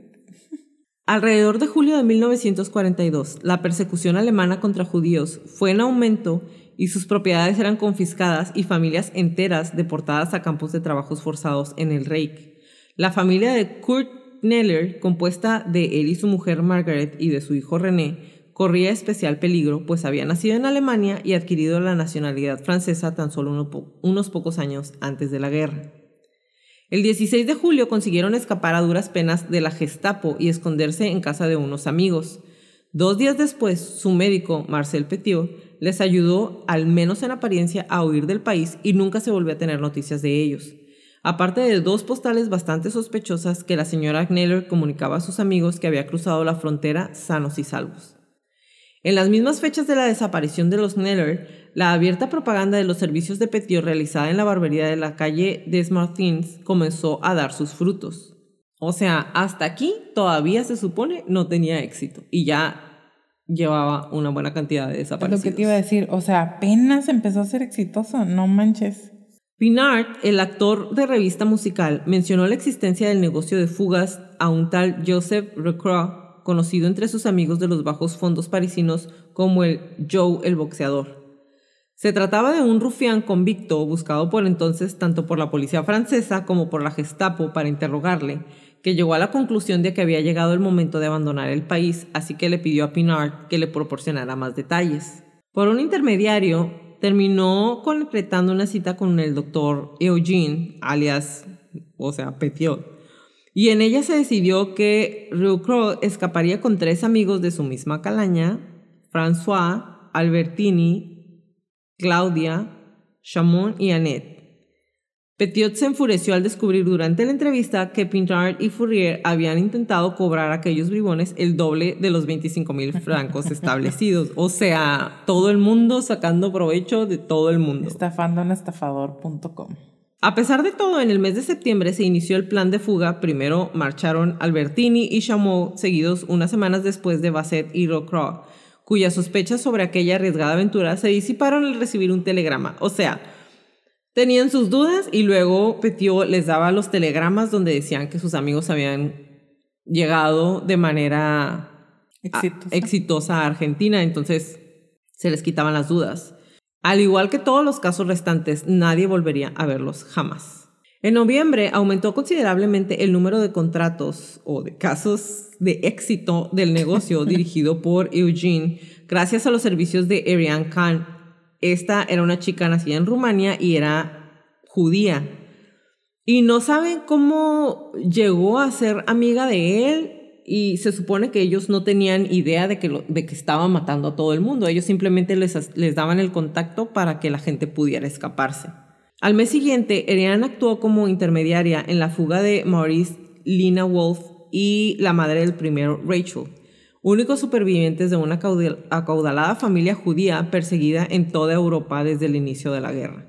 Alrededor de julio de 1942, la persecución alemana contra judíos fue en aumento y sus propiedades eran confiscadas y familias enteras deportadas a campos de trabajos forzados en el Reich. La familia de Kurt Neller, compuesta de él y su mujer Margaret y de su hijo René, corría especial peligro, pues había nacido en Alemania y adquirido la nacionalidad francesa tan solo unos pocos años antes de la guerra. El 16 de julio consiguieron escapar a duras penas de la Gestapo y esconderse en casa de unos amigos. Dos días después, su médico, Marcel Petiot, les ayudó, al menos en apariencia, a huir del país y nunca se volvió a tener noticias de ellos. Aparte de dos postales bastante sospechosas que la señora Kneller comunicaba a sus amigos que había cruzado la frontera sanos y salvos. En las mismas fechas de la desaparición de los Kneller, la abierta propaganda de los servicios de Petiot realizada en la barbería de la calle des Martins comenzó a dar sus frutos. O sea, hasta aquí todavía se supone no tenía éxito y ya llevaba una buena cantidad de desaparecidos. Lo que te iba a decir, o sea, apenas empezó a ser exitoso, no manches. Pinard, el actor de revista musical, mencionó la existencia del negocio de fugas a un tal Joseph Recroix, conocido entre sus amigos de los bajos fondos parisinos como el Joe el boxeador. Se trataba de un rufián convicto buscado por entonces tanto por la policía francesa como por la Gestapo para interrogarle, que llegó a la conclusión de que había llegado el momento de abandonar el país, así que le pidió a Pinard que le proporcionara más detalles. Por un intermediario, terminó concretando una cita con el doctor Eugene, alias, o sea, Petiot, y en ella se decidió que Rucro escaparía con tres amigos de su misma calaña, François, Albertini, Claudia, Chamon y Annette. Petiot se enfureció al descubrir durante la entrevista que Pintard y Fourier habían intentado cobrar a aquellos bribones el doble de los 25 mil francos [laughs] establecidos. O sea, todo el mundo sacando provecho de todo el mundo. Estafando en estafador.com. A pesar de todo, en el mes de septiembre se inició el plan de fuga. Primero marcharon Albertini y Chameau, seguidos unas semanas después de Basset y Rocroix, cuyas sospechas sobre aquella arriesgada aventura se disiparon al recibir un telegrama. O sea, tenían sus dudas y luego Petiot les daba los telegramas donde decían que sus amigos habían llegado de manera Exitosa. exitosa a Argentina, entonces se les quitaban las dudas. Al igual que todos los casos restantes, nadie volvería a verlos jamás. En noviembre aumentó considerablemente el número de contratos o de casos de éxito del negocio [laughs] dirigido por Eugene gracias a los servicios de Ariane Khan, esta era una chica nacida en Rumania y era judía. Y no saben cómo llegó a ser amiga de él y se supone que ellos no tenían idea de que, lo, de que estaban matando a todo el mundo. Ellos simplemente les, les daban el contacto para que la gente pudiera escaparse. Al mes siguiente, Erianne actuó como intermediaria en la fuga de Maurice Lina Wolf y la madre del primero, Rachel únicos supervivientes de una acaudalada familia judía perseguida en toda Europa desde el inicio de la guerra.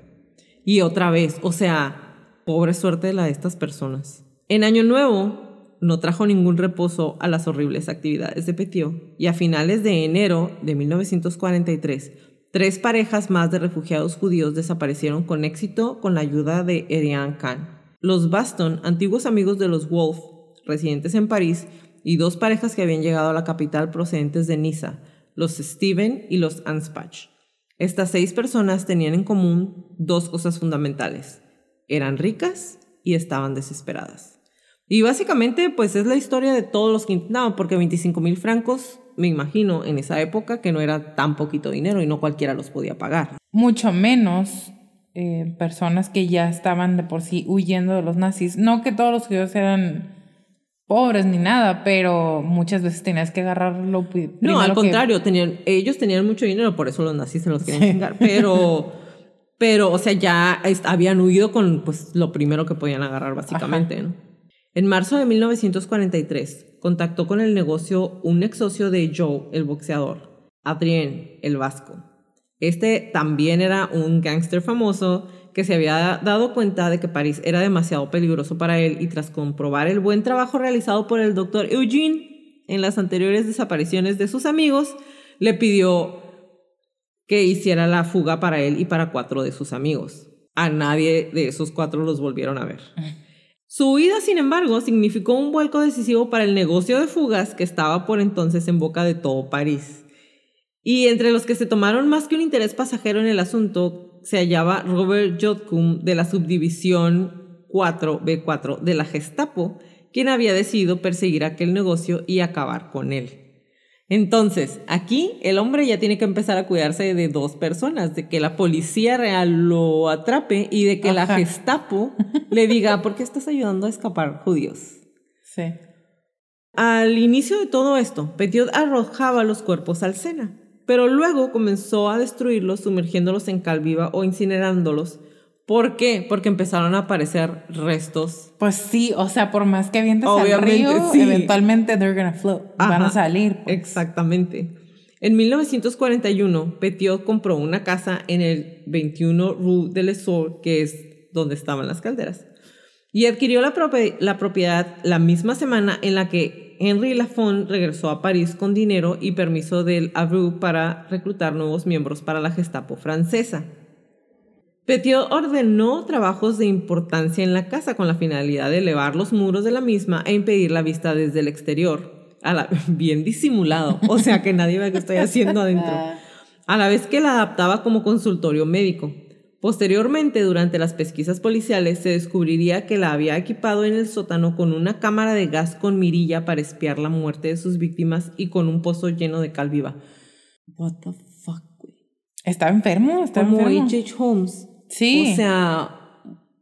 Y otra vez, o sea, pobre suerte la de estas personas. En Año Nuevo no trajo ningún reposo a las horribles actividades de Petiot y a finales de enero de 1943, tres parejas más de refugiados judíos desaparecieron con éxito con la ayuda de Erian Khan. Los Baston, antiguos amigos de los Wolf, residentes en París, y dos parejas que habían llegado a la capital procedentes de Niza, los Steven y los Anspach. Estas seis personas tenían en común dos cosas fundamentales. Eran ricas y estaban desesperadas. Y básicamente, pues es la historia de todos los que intentaban, porque 25 mil francos, me imagino, en esa época que no era tan poquito dinero y no cualquiera los podía pagar. Mucho menos eh, personas que ya estaban de por sí huyendo de los nazis. No que todos los judíos eran pobres ni nada, pero muchas veces tenías que agarrarlo. No, al contrario, tenían, ellos tenían mucho dinero, por eso los nazis se los querían chingar, pero, [laughs] pero, o sea, ya habían huido con pues, lo primero que podían agarrar, básicamente, ¿no? En marzo de 1943, contactó con el negocio un ex socio de Joe, el boxeador, Adrien, el vasco. Este también era un gángster famoso que se había dado cuenta de que París era demasiado peligroso para él y tras comprobar el buen trabajo realizado por el doctor Eugene en las anteriores desapariciones de sus amigos, le pidió que hiciera la fuga para él y para cuatro de sus amigos. A nadie de esos cuatro los volvieron a ver. [laughs] Su huida, sin embargo, significó un vuelco decisivo para el negocio de fugas que estaba por entonces en boca de todo París. Y entre los que se tomaron más que un interés pasajero en el asunto se hallaba Robert Jotkum de la subdivisión 4B4 de la Gestapo, quien había decidido perseguir aquel negocio y acabar con él. Entonces, aquí el hombre ya tiene que empezar a cuidarse de dos personas, de que la policía real lo atrape y de que la. Gestapo le diga, ¿por qué estás ayudando a escapar judíos? Sí. Al inicio de todo esto, Petiot arrojaba los cuerpos al Sena, pero luego comenzó a destruirlos sumergiéndolos en cal viva o incinerándolos. ¿Por qué? Porque empezaron a aparecer restos. Pues sí, o sea, por más que avientes al río, sí. eventualmente they're gonna float. Van a Ajá, salir. pues. Exactamente. En 1941, Petiot compró una casa en el 21 Rue de l'Essor, que es donde estaban las calderas, y adquirió la, propi- la propiedad la misma semana en la que Henry Lafon regresó a París con dinero y permiso del Avru para reclutar nuevos miembros para la Gestapo francesa. Petiot ordenó trabajos de importancia en la casa con la finalidad de elevar los muros de la misma e impedir la vista desde el exterior. A la- [laughs] bien disimulado, o sea que nadie vea qué estoy haciendo adentro. A la vez que la adaptaba como consultorio médico. Posteriormente, durante las pesquisas policiales, se descubriría que la había equipado en el sótano con una cámara de gas con mirilla para espiar la muerte de sus víctimas y con un pozo lleno de cal viva. What the fuck, güey. Estaba enfermo, estaba Como enfermo. H.H. Holmes. Sí. O sea,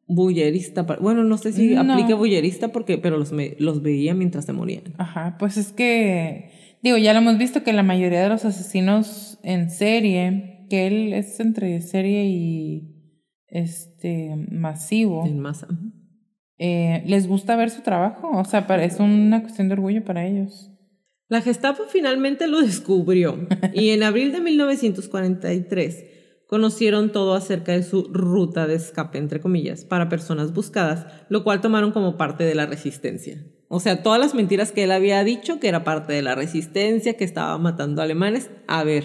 bullerista. Bueno, no sé si No. aplique bullerista porque, pero los, me- los veía mientras se morían. Ajá, pues es que, digo, ya lo hemos visto que la mayoría de los asesinos en serie, que él es entre serie y este masivo, En masa. Eh, les gusta ver su trabajo, o sea, para- es una cuestión de orgullo para ellos. La Gestapo finalmente lo descubrió [laughs] y en abril de 1943 conocieron todo acerca de su ruta de escape, entre comillas, para personas buscadas, lo cual tomaron como parte de la resistencia. O sea, todas las mentiras que él había dicho, que era parte de la resistencia, que estaba matando alemanes, a ver,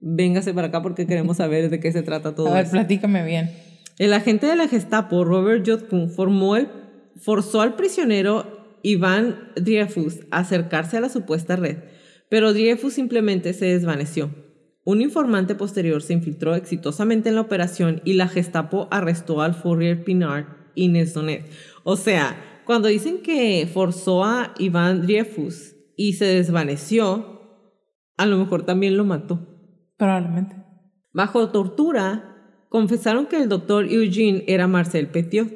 véngase para acá porque queremos saber de qué se trata todo A ver, eso. platícame bien. El agente de la Gestapo, Robert Jotkun, formó el, forzó al prisionero Iván Dreyfus a acercarse a la supuesta red, pero Dreyfus simplemente se desvaneció. Un informante posterior se infiltró exitosamente en la operación y la Gestapo arrestó al Fourier Pinard y Nesdonet. O sea, cuando dicen que forzó a Iván Dreyfus y se desvaneció, a lo mejor también lo mató. Probablemente. Bajo tortura, confesaron que el doctor Eugene era Marcel Petiot.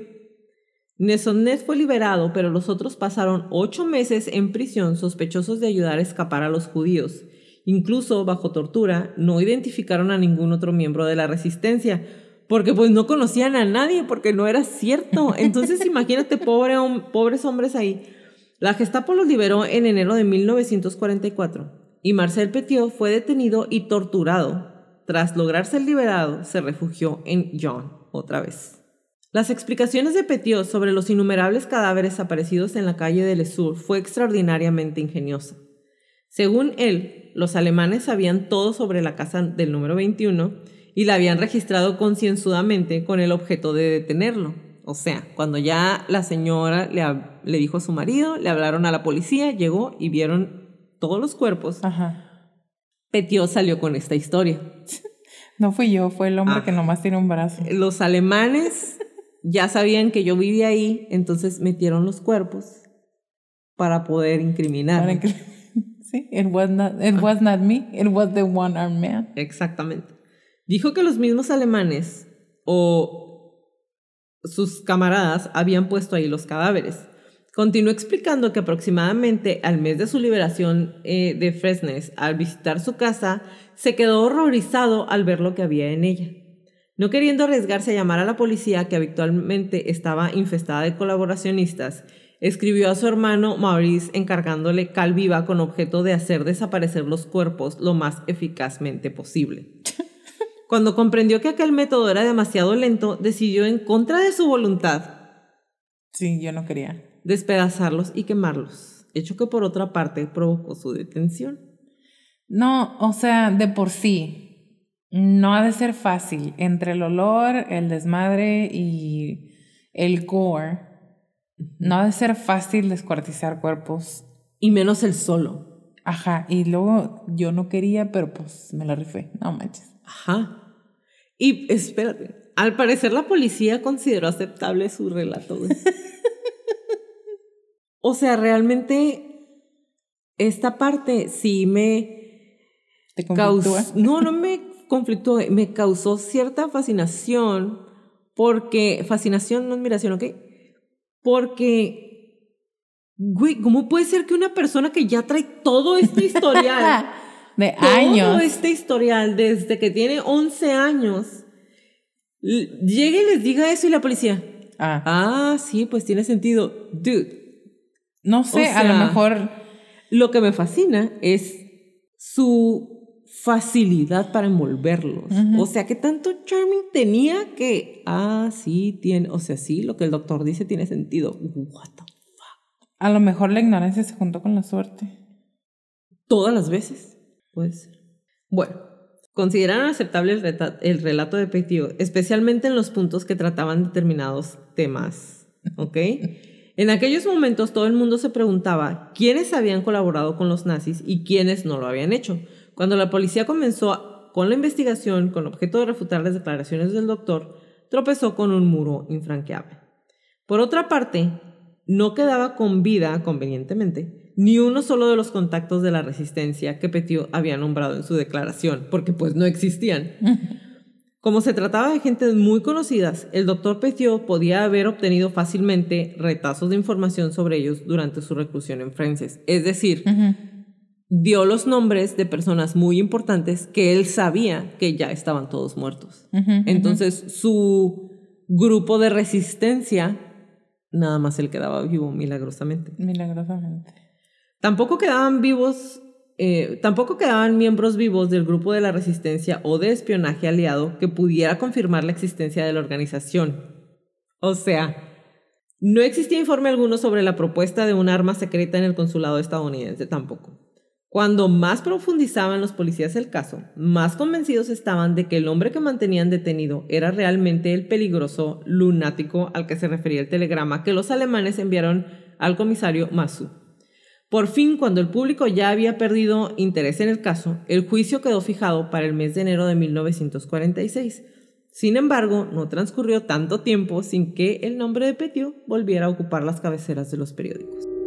Nesonnet fue liberado, pero los otros pasaron ocho meses en prisión sospechosos de ayudar a escapar a los judíos. Incluso, bajo tortura, no identificaron a ningún otro miembro de la resistencia, porque pues no conocían a nadie, porque no era cierto. [laughs] Entonces imagínate, pobre hom- pobres hombres ahí. La Gestapo los liberó en enero de 1944 y Marcel Petiot fue detenido y torturado. Tras lograr ser liberado, se refugió en John otra vez. Las explicaciones de Petiot sobre los innumerables cadáveres aparecidos en la calle del Sur fue extraordinariamente ingeniosa. Según él, los alemanes sabían todo sobre la casa del número 21 y la habían registrado concienzudamente con el objeto de detenerlo. O sea, cuando ya la señora le, dijo a su marido, le hablaron a la policía, llegó y vieron todos los cuerpos. Ajá. Petiot salió con esta historia. [laughs] No fui yo, fue el hombre Ah. que nomás tiene un brazo. Los alemanes ya sabían que yo vivía ahí, entonces metieron los cuerpos para poder incriminar. Para que- Sí, it was not, it was not me, it was the one armed man. Exactamente. Dijo que los mismos alemanes o sus camaradas habían puesto ahí los cadáveres. Continuó explicando que aproximadamente al mes de su liberación eh, de Fresnes, al visitar su casa, se quedó horrorizado al ver lo que había en ella. No queriendo arriesgarse a llamar a la policía, que habitualmente estaba infestada de colaboracionistas, escribió a su hermano Maurice encargándole cal viva con objeto de hacer desaparecer los cuerpos lo más eficazmente posible. [laughs] Cuando comprendió que aquel método era demasiado lento, decidió en contra de su voluntad Sí, yo no quería. despedazarlos y quemarlos, hecho que por otra parte provocó su detención. No, o sea, de por sí, no ha de ser fácil. Entre el olor, el desmadre y el gore, no ha de ser fácil descuartizar cuerpos. Y menos el solo. Ajá, y luego yo no quería, pero pues me la rifé. No manches. Ajá. Y espérate, al parecer la policía consideró aceptable su relato. güey. [laughs] o sea, realmente esta parte sí me ¿Te causó, conflictúa? no, no me conflictó, me causó cierta fascinación porque, fascinación, no admiración, ¿ok? Porque, güey, ¿cómo puede ser que una persona que ya trae todo este historial, [laughs] De todo años. este historial desde que tiene 11 años, llegue y les diga eso y la policía, Ah, ah, sí, pues tiene sentido, dude. no sé, o a lo sea- mejor. Lo que me fascina es su facilidad para envolverlos. Ujú. O sea, que tanto charming tenía que, ah, sí, tiene, o sea, sí, lo que el doctor dice tiene sentido. What the A lo mejor la ignorancia se juntó con la suerte. Todas las veces. Puede ser. Bueno, consideraron aceptable el, reta- el relato de Petiot, especialmente en los puntos que trataban determinados temas. ¿Ok? En aquellos momentos todo el mundo se preguntaba quiénes habían colaborado con los nazis y quiénes no lo habían hecho. Cuando la policía comenzó con la investigación con objeto de refutar las declaraciones del doctor, tropezó con un muro infranqueable. Por otra parte, no quedaba con vida, convenientemente, ni uno solo de los contactos de la resistencia que Petiot había nombrado en su declaración, porque pues no existían. [laughs] Como se trataba de gentes muy conocidas, el doctor Petiot podía haber obtenido fácilmente retazos de información sobre ellos durante su reclusión en Frances. Es decir. Dio los nombres de personas muy importantes que él sabía que ya estaban todos muertos. Entonces, su grupo de resistencia, nada más él quedaba vivo milagrosamente. Milagrosamente. Tampoco quedaban vivos, eh, tampoco quedaban miembros vivos del grupo de la resistencia o de espionaje aliado que pudiera confirmar la existencia de la organización. O sea, no existía informe alguno sobre la propuesta de un arma secreta en el consulado estadounidense tampoco. Cuando más profundizaban los policías el caso, más convencidos estaban de que el hombre que mantenían detenido era realmente el peligroso lunático al que se refería el telegrama que los alemanes enviaron al comisario Masu. Por fin, cuando el público ya había perdido interés en el caso, el juicio quedó fijado para el mes de enero de 1946. Sin embargo, no transcurrió tanto tiempo sin que el nombre de Petiot volviera a ocupar las cabeceras de los periódicos.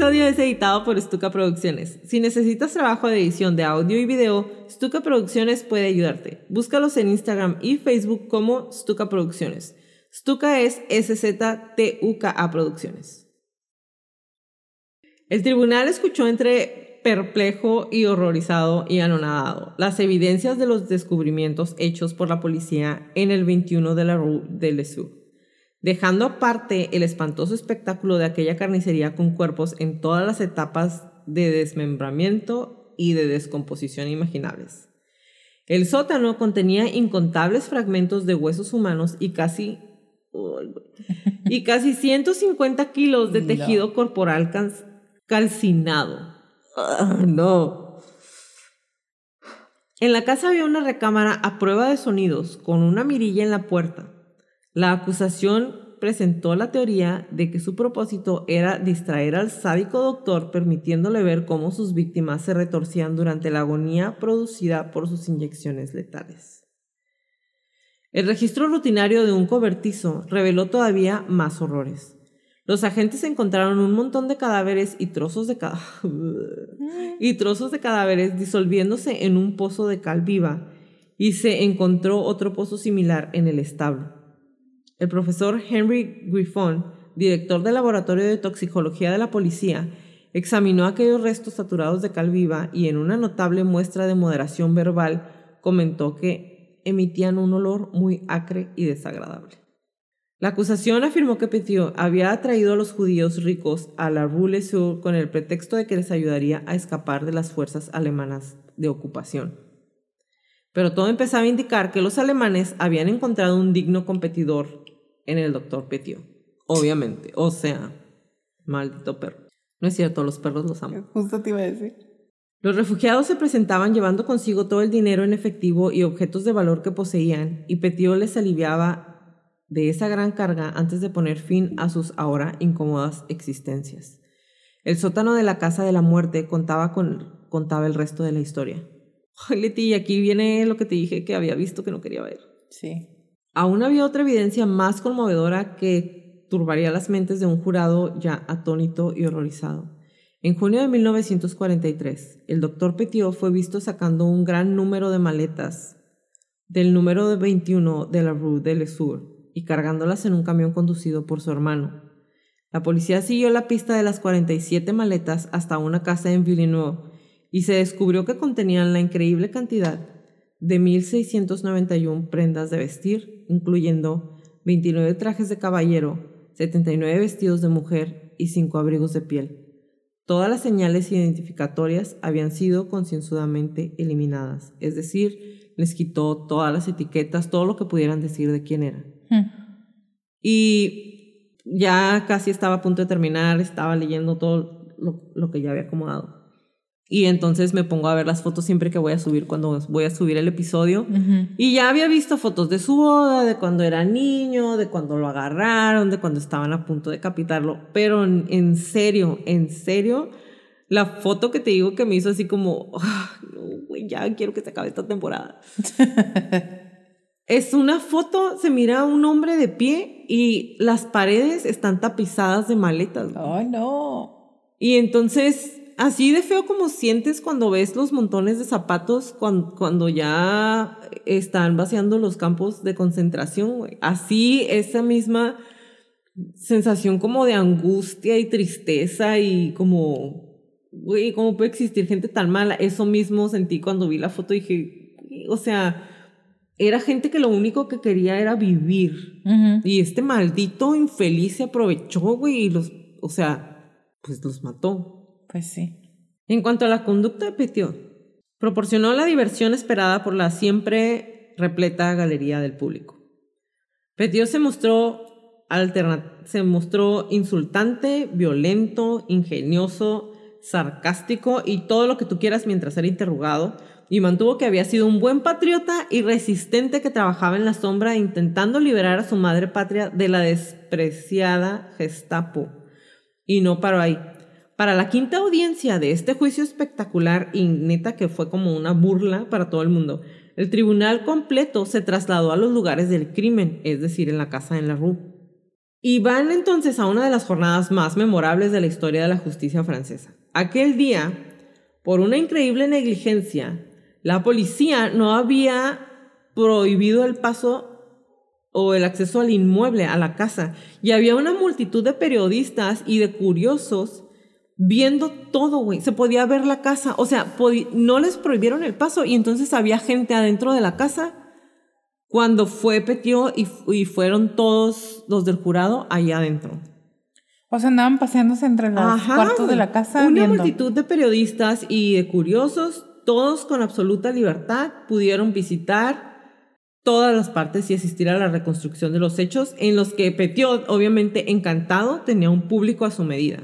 Episodio es editado por Stuka Producciones. Si necesitas trabajo de edición de audio y video, Stuka Producciones puede ayudarte. Búscalos en Instagram y Facebook como Stuka Producciones. Stuka es SZTUKA Producciones. El tribunal escuchó entre perplejo y horrorizado y anonadado las evidencias de los descubrimientos hechos por la policía en el 21 de la Rue de Lesoux dejando aparte el espantoso espectáculo de aquella carnicería con cuerpos en todas las etapas de desmembramiento y de descomposición imaginables. El sótano contenía incontables fragmentos de huesos humanos y casi y casi 150 kilos de [laughs] No. tejido corporal calcinado. Ah, no. En la casa había una recámara a prueba de sonidos con una mirilla en la puerta. La acusación presentó la teoría de que su propósito era distraer al sádico doctor permitiéndole ver cómo sus víctimas se retorcían durante la agonía producida por sus inyecciones letales. El registro rutinario de un cobertizo reveló todavía más horrores. Los agentes encontraron un montón de cadáveres y trozos de [laughs] y trozos de cadáveres disolviéndose en un pozo de cal viva y se encontró otro pozo similar en el establo. El profesor Henry Griffon, director del laboratorio de toxicología de la policía, examinó aquellos restos saturados de cal viva y en una notable muestra de moderación verbal comentó que emitían un olor muy acre y desagradable. La acusación afirmó que Petiot había atraído a los judíos ricos a la Rue Sur con el pretexto de que les ayudaría a escapar de las fuerzas alemanas de ocupación. Pero todo empezaba a indicar que los alemanes habían encontrado un digno competidor en el doctor Petiot. Obviamente, o sea, maldito perro. No es cierto, los perros los amo. [laughs] Justo te iba a decir. Los refugiados se presentaban llevando consigo todo el dinero en efectivo y objetos de valor que poseían, y Petiot les aliviaba de esa gran carga antes de poner fin a sus ahora incómodas existencias. El sótano de la casa de la muerte contaba, con, contaba el resto de la historia. Ay, Leti, aquí viene lo que te dije que había visto que no quería ver. Sí. Aún había otra evidencia más conmovedora que turbaría las mentes de un jurado ya atónito y horrorizado. En junio de 1943, el doctor Petiot fue visto sacando un gran número de maletas del número 21 de la Rue de Sur y cargándolas en un camión conducido por su hermano. La policía siguió la pista de las 47 maletas hasta una casa en Villeneuve y se descubrió que contenían la increíble cantidad de 1.691 prendas de vestir, incluyendo 29 trajes de caballero, 79 vestidos de mujer y 5 abrigos de piel. Todas las señales identificatorias habían sido concienzudamente eliminadas, es decir, les quitó todas las etiquetas, todo lo que pudieran decir de quién era. Hmm. Y ya casi estaba a punto de terminar, estaba leyendo todo lo, lo que ya había acomodado. Y entonces me pongo a ver las fotos siempre que voy a subir, cuando voy a subir el episodio. Y ya había visto fotos de su boda, de cuando era niño, de cuando lo agarraron, de cuando estaban a punto de capitarlo. Pero en, serio, en serio, la foto que te digo que me hizo así como, güey, ya quiero que se acabe esta temporada. [laughs] es una foto, se mira un hombre de pie y las paredes están tapizadas de maletas. Ay, no. Y entonces así de feo como sientes cuando ves los montones de zapatos cuando, ya están vaciando los campos de concentración, güey. Así esa misma sensación como de angustia y tristeza y como, güey, ¿cómo puede existir gente tan mala? Eso mismo sentí cuando vi la foto y dije, o sea, era gente que lo único que quería era vivir. Y este maldito infeliz se aprovechó, güey, y los, o sea, pues los mató. Pues sí. En cuanto a la conducta de Petiot, proporcionó la diversión esperada por la siempre repleta galería del público. Petiot se mostró, se mostró insultante, violento, ingenioso, sarcástico y todo lo que tú quieras mientras era interrogado, y mantuvo que había sido un buen patriota y resistente que trabajaba en la sombra intentando liberar a su madre patria de la despreciada Gestapo. Y no paró ahí. Para la quinta audiencia de este juicio espectacular y neta que fue como una burla para todo el mundo, el tribunal completo se trasladó a los lugares del crimen, es decir, en la casa en la Rue. Y van entonces a una de las jornadas más memorables de la historia de la justicia francesa. Aquel día, por una increíble negligencia, la policía no había prohibido el paso o el acceso al inmueble, a la casa, y había una multitud de periodistas y de curiosos viendo todo, güey. Se podía ver la casa. O sea, no les prohibieron el paso y entonces había gente adentro de la casa cuando fue Petió y, y fueron todos los del jurado allá adentro. O sea, andaban paseándose entre los cuartos de la casa. Una multitud de periodistas y de curiosos, todos con absoluta libertad, pudieron visitar todas las partes y asistir a la reconstrucción de los hechos en los que Petiot, obviamente encantado, tenía un público a su medida.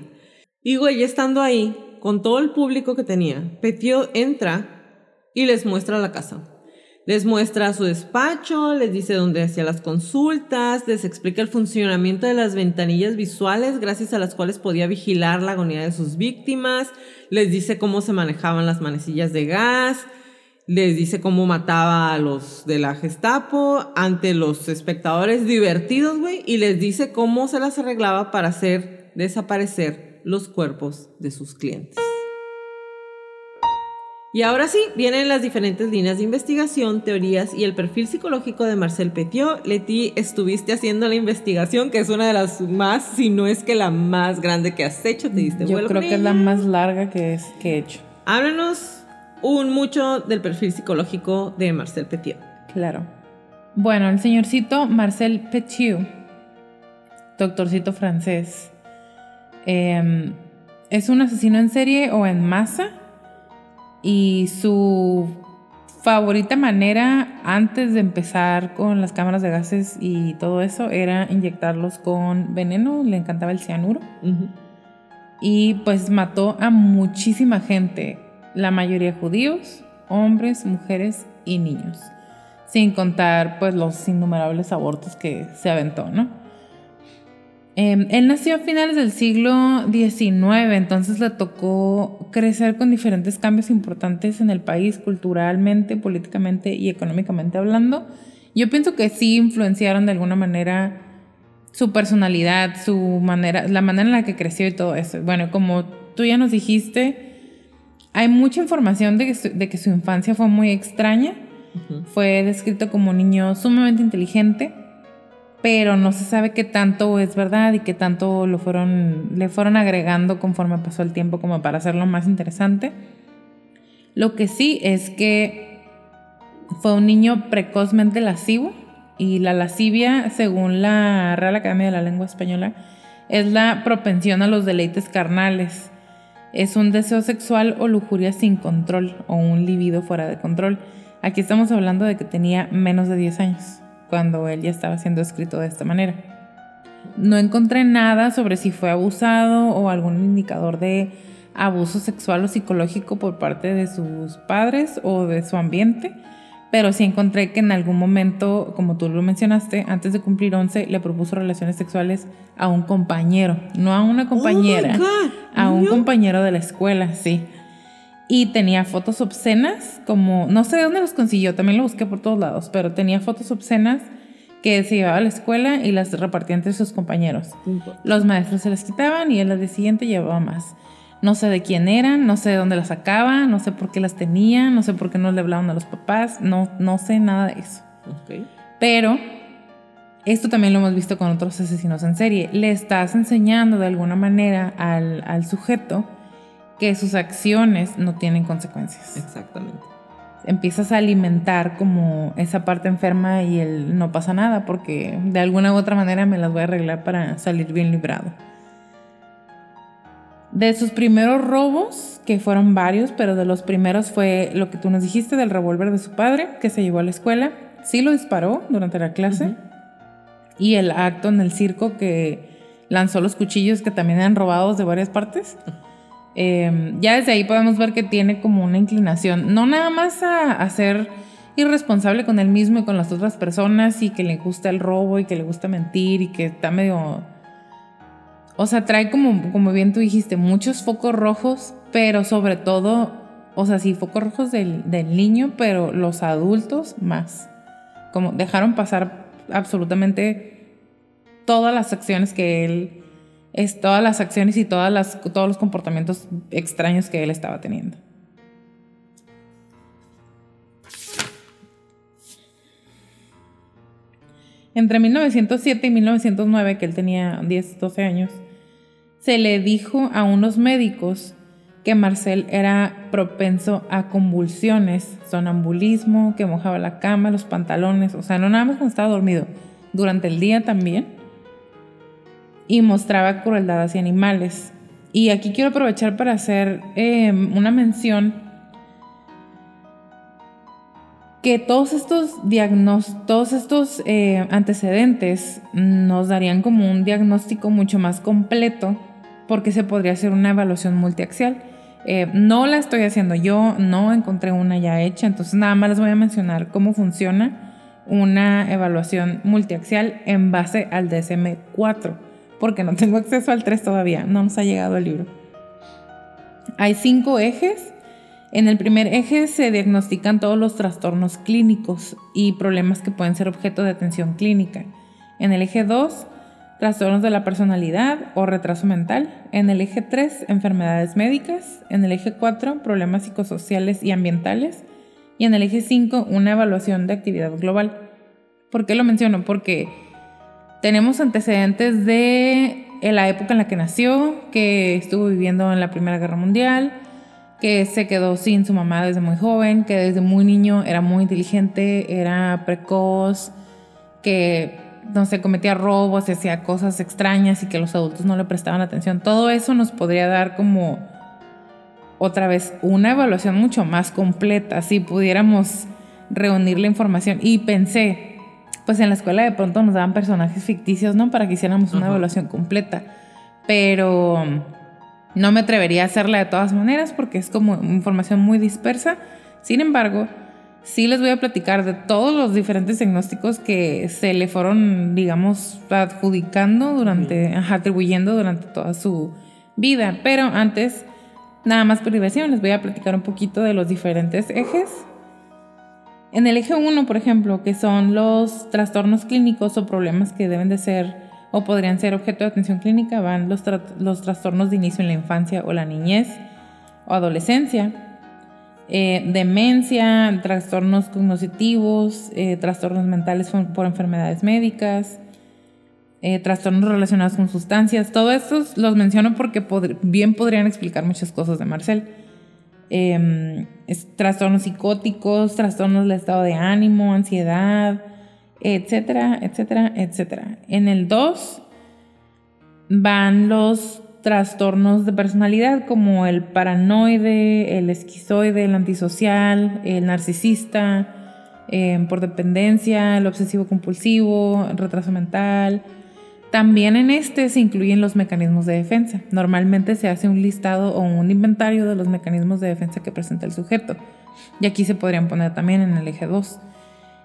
Y güey, estando ahí, con todo el público que tenía, Petio entra y les muestra la casa. Les muestra su despacho, les dice dónde hacía las consultas, les explica el funcionamiento de las ventanillas visuales gracias a las cuales podía vigilar la agonía de sus víctimas, les dice cómo se manejaban las manecillas de gas, les dice cómo mataba a los de la Gestapo ante los espectadores divertidos, güey, y les dice cómo se las arreglaba para hacer desaparecer los cuerpos de sus clientes. Y ahora sí, vienen las diferentes líneas de investigación, teorías y el perfil psicológico de Marcel Petiot. Leti, estuviste haciendo la investigación, que es una de las más, si no es que la más grande que has hecho, te diste Yo creo que es la más larga que, es, que he hecho. Háblanos un mucho del perfil psicológico de Marcel Petiot. Claro. Bueno, el señorcito Marcel Petiot, doctorcito francés, Em, es un asesino en serie o en masa y su favorita manera antes de empezar con las cámaras de gases y todo eso era inyectarlos con veneno, le encantaba el cianuro. Y pues mató a muchísima gente, la mayoría judíos, hombres, mujeres y niños. sin contar pues los innumerables abortos que se aventó, ¿no? Em, él nació a finales del siglo XIX, entonces le tocó crecer con diferentes cambios importantes en el país, culturalmente, políticamente y económicamente hablando. Yo pienso que sí influenciaron de alguna manera su personalidad, su manera, la manera en la que creció y todo eso. Bueno, como tú ya nos dijiste, hay mucha información de que su, de que su infancia fue muy extraña. Fue descrito como un niño sumamente inteligente, pero no se sabe qué tanto es verdad y qué tanto lo fueron, le fueron agregando conforme pasó el tiempo como para hacerlo más interesante. Lo que sí es que fue un niño precozmente lascivo y la lascivia, según la Real Academia de la Lengua Española, es la propensión a los deleites carnales. Es un deseo sexual o lujuria sin control o un libido fuera de control. Aquí estamos hablando de que tenía menos de 10 años cuando él ya estaba siendo escrito de esta manera. No encontré nada sobre si fue abusado o algún indicador de abuso sexual o psicológico por parte de sus padres o de su ambiente, pero sí encontré que en algún momento, como tú lo mencionaste, antes de cumplir 11, le propuso relaciones sexuales a un compañero, no a una compañera, Oh a un compañero de la escuela, sí. Y tenía fotos obscenas, como, no sé de dónde los consiguió, también lo busqué por todos lados, pero tenía fotos obscenas que se llevaba a la escuela y las repartía entre sus compañeros. Los maestros se las quitaban y él al día siguiente llevaba más. No sé de quién eran, no sé de dónde las sacaba, no sé por qué las tenía, no sé por qué no le hablaban a los papás, no, no sé nada de eso. Pero esto también lo hemos visto con otros asesinos en serie. Le estás enseñando de alguna manera al, al sujeto que sus acciones no tienen consecuencias. Exactamente. Empiezas a alimentar como esa parte enferma y el no pasa nada porque de alguna u otra manera me las voy a arreglar para salir bien librado. De sus primeros robos, que fueron varios, pero de los primeros fue lo que tú nos dijiste del revólver de su padre, que se llevó a la escuela. Sí lo disparó durante la clase. Y el acto en el circo que lanzó los cuchillos que también eran robados de varias partes. Eh, ya desde ahí podemos ver que tiene como una inclinación, no nada más a, ser irresponsable con él mismo y con las otras personas y que le gusta el robo y que le gusta mentir y que está medio... O sea, trae como, como bien tú dijiste, muchos focos rojos, pero sobre todo, o sea, sí, focos rojos del niño, pero los adultos más. Como dejaron pasar absolutamente todas las acciones que él es todas las acciones y todas las, todos los comportamientos extraños que él estaba teniendo. Entre 1907 y 1909, que él tenía 10, 12 años, se le dijo a unos médicos que Marcel era propenso a convulsiones, sonambulismo, que mojaba la cama, los pantalones, o sea, no nada más cuando estaba dormido, durante el día también y mostraba crueldad hacia animales. Y aquí quiero aprovechar para hacer eh, una mención que todos estos, todos estos eh, antecedentes nos darían como un diagnóstico mucho más completo porque se podría hacer una evaluación multiaxial. Eh, no la estoy haciendo yo, no encontré una ya hecha, entonces nada más les voy a mencionar cómo funciona una evaluación multiaxial en base al DSM-4 porque no tengo acceso al 3 todavía, no nos ha llegado el libro. Hay cinco ejes. En el primer eje se diagnostican todos los trastornos clínicos y problemas que pueden ser objeto de atención clínica. En el eje 2, trastornos de la personalidad o retraso mental. En el eje 3, enfermedades médicas. En el eje 4, problemas psicosociales y ambientales. Y en el eje 5, una evaluación de actividad global. ¿Por qué lo menciono? Porque tenemos antecedentes de la época en la que nació, que estuvo viviendo en la Primera Guerra Mundial, que se quedó sin su mamá desde muy joven, que desde muy niño era muy inteligente, era precoz, que no sé, cometía robos, hacía cosas extrañas y que los adultos no le prestaban atención. Todo eso nos podría dar como otra vez una evaluación mucho más completa si pudiéramos reunir la información. Y pensé, pues en la escuela de pronto nos daban personajes ficticios, ¿no? Para que hiciéramos una evaluación completa. Pero no me atrevería a hacerla de todas maneras porque es como información muy dispersa. Sin embargo, sí les voy a platicar de todos los diferentes diagnósticos que se le fueron, digamos, adjudicando durante, atribuyendo durante toda su vida. Pero antes, nada más por diversión, les voy a platicar un poquito de los diferentes ejes. En el eje 1, por ejemplo, que son los trastornos clínicos o problemas que deben de ser o podrían ser objeto de atención clínica, van los, trastornos de inicio en la infancia o la niñez o adolescencia, eh, demencia, trastornos cognitivos, eh, trastornos mentales por, enfermedades médicas, eh, trastornos relacionados con sustancias. Todo esto los menciono porque bien podrían explicar muchas cosas de Marcel. Em, trastornos psicóticos, trastornos del estado de ánimo, ansiedad, etcétera, etcétera, etcétera. En el 2 van los trastornos de personalidad como el paranoide, el esquizoide, el antisocial, el narcisista, em, por dependencia, el obsesivo compulsivo, el retraso mental. También en este se incluyen los mecanismos de defensa. Normalmente se hace un listado o un inventario de los mecanismos de defensa que presenta el sujeto. Y aquí se podrían poner también en el eje 2.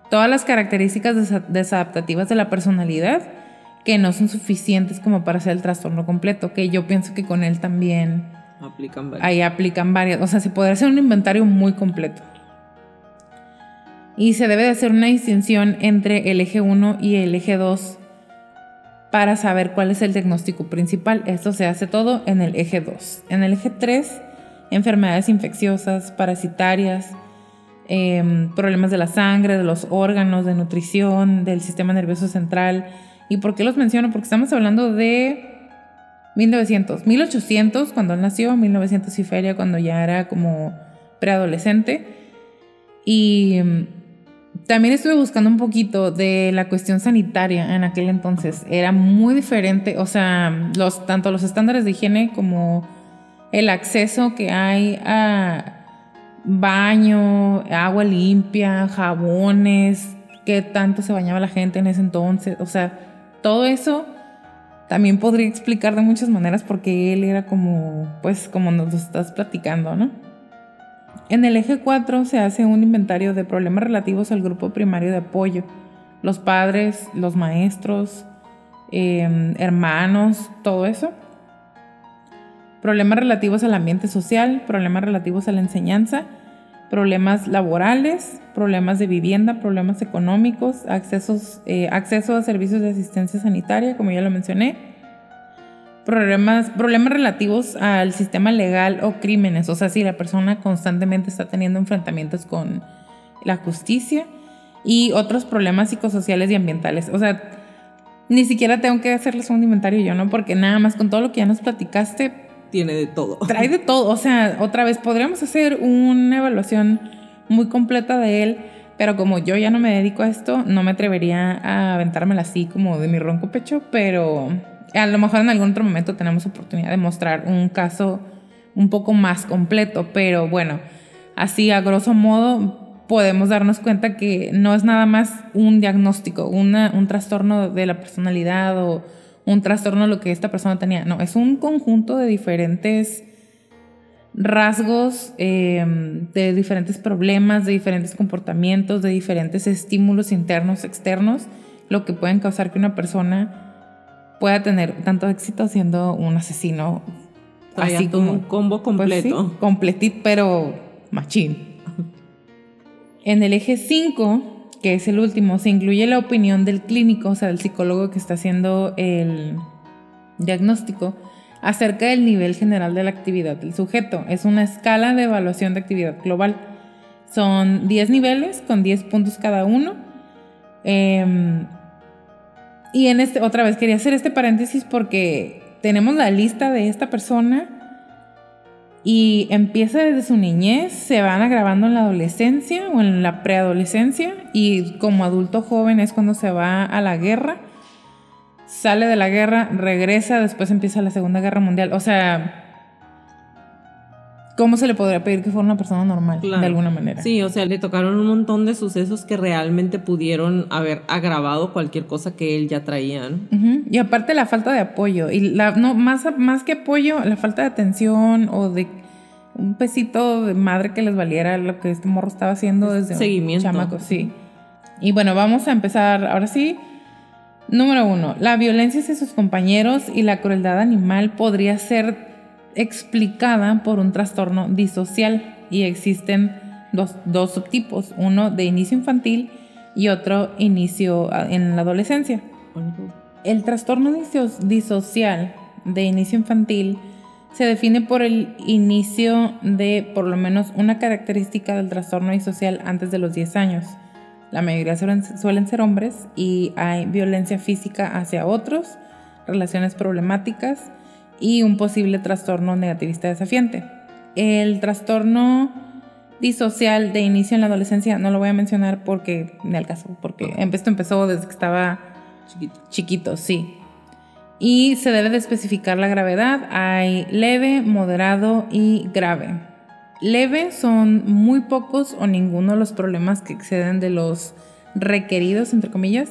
Todas las características desadaptativas de la personalidad que no son suficientes como para hacer el trastorno completo, que yo pienso que con él también aplican varias. Ahí aplican varias, o sea, se podría hacer un inventario muy completo. Y se debe de hacer una distinción entre el eje 1 y el eje 2 para saber cuál es el diagnóstico principal. Esto se hace todo en el eje 2. En el eje 3, enfermedades infecciosas, parasitarias, em, problemas de la sangre, de los órganos, de nutrición, del sistema nervioso central, ¿Y por qué los menciono? Porque estamos hablando de 1900, 1800 cuando él nació, 1900 y feria cuando ya era como preadolescente. Y mm, también estuve buscando un poquito de la cuestión sanitaria en aquel entonces. Era muy diferente, o sea, los, tanto los estándares de higiene como el acceso que hay a baño, agua limpia, jabones, qué tanto se bañaba la gente en ese entonces, o sea, todo eso también podría explicar de muchas maneras porque él era como, pues, como nos lo estás platicando, ¿no? En el eje 4 se hace un inventario de problemas relativos al grupo primario de apoyo, los padres, los maestros, em, hermanos, todo eso. Problemas relativos al ambiente social, problemas relativos a la enseñanza problemas laborales, problemas de vivienda, problemas económicos, accesos, eh, acceso a servicios de asistencia sanitaria, como ya lo mencioné, problemas, problemas relativos al sistema legal o crímenes, o sea, si la persona constantemente está teniendo enfrentamientos con la justicia y otros problemas psicosociales y ambientales. O sea, ni siquiera tengo que hacerles un inventario yo, ¿no? Porque nada más con todo lo que ya nos platicaste, tiene de todo. [laughs] Trae de todo. O sea, otra vez, podríamos hacer una evaluación muy completa de él, pero como yo ya no me dedico a esto, no me atrevería a aventármela así como de mi ronco pecho, pero a lo mejor en algún otro momento tenemos oportunidad de mostrar un caso un poco más completo, pero bueno, así a grosso modo podemos darnos cuenta que no es nada más un diagnóstico, una, un trastorno de la personalidad o un trastorno lo que esta persona tenía. No, es un conjunto de diferentes rasgos, eh, de diferentes problemas, de diferentes comportamientos, de diferentes estímulos internos, externos, lo que pueden causar que una persona pueda tener tanto éxito siendo un asesino. así como un combo pues completo. completito, pero machín. En el eje 5 que es el último, se incluye la opinión del clínico, o sea, del psicólogo que está haciendo el diagnóstico, acerca del nivel general de la actividad del sujeto. Es una escala de evaluación de actividad global. Son 10 niveles con 10 puntos cada uno. Em, y en este, otra vez quería hacer este paréntesis porque tenemos la lista de esta persona y empieza desde su niñez, se van agravando en la adolescencia o en la preadolescencia y como adulto joven es cuando se va a la guerra, sale de la guerra, regresa, después empieza la Segunda Guerra Mundial. O sea, ¿cómo se le podría pedir que fuera una persona normal de alguna manera? Sí, o sea, le tocaron un montón de sucesos que realmente pudieron haber agravado cualquier cosa que él ya traía. Y aparte la falta de apoyo, y la, no, más, más que apoyo, la falta de atención o de un pesito de madre que les valiera lo que este morro estaba haciendo desde Seguimiento. chamaco, sí. Y bueno, vamos a empezar ahora sí. Número uno, la violencia hacia sus compañeros y la crueldad animal podría ser explicada por un trastorno disocial y existen dos, dos subtipos, uno de inicio infantil y otro inicio en la adolescencia. El trastorno diso- disocial de inicio infantil se define por el inicio de por lo menos una característica del trastorno disocial antes de los 10 años. La mayoría suelen ser hombres y hay violencia física hacia otros, relaciones problemáticas y un posible trastorno negativista desafiante. El trastorno disocial de inicio en la adolescencia no lo voy a mencionar porque, ni al caso, porque esto empezó desde que estaba Chiquito. chiquito, sí. Y se debe de especificar la gravedad. Hay leve, moderado y grave. Leve son muy pocos o ninguno de los problemas que exceden de los requeridos, entre comillas,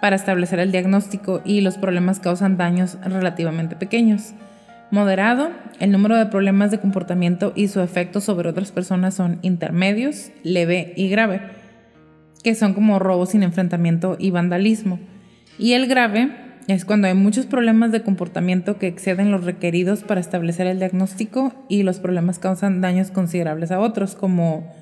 para establecer el diagnóstico y los problemas causan daños relativamente pequeños. Moderado, el número de problemas de comportamiento y su efecto sobre otras personas son intermedios, leve y grave, que son como robo sin enfrentamiento y vandalismo. Y el grave es cuando hay muchos problemas de comportamiento que exceden los requeridos para establecer el diagnóstico y los problemas causan daños considerables a otros, como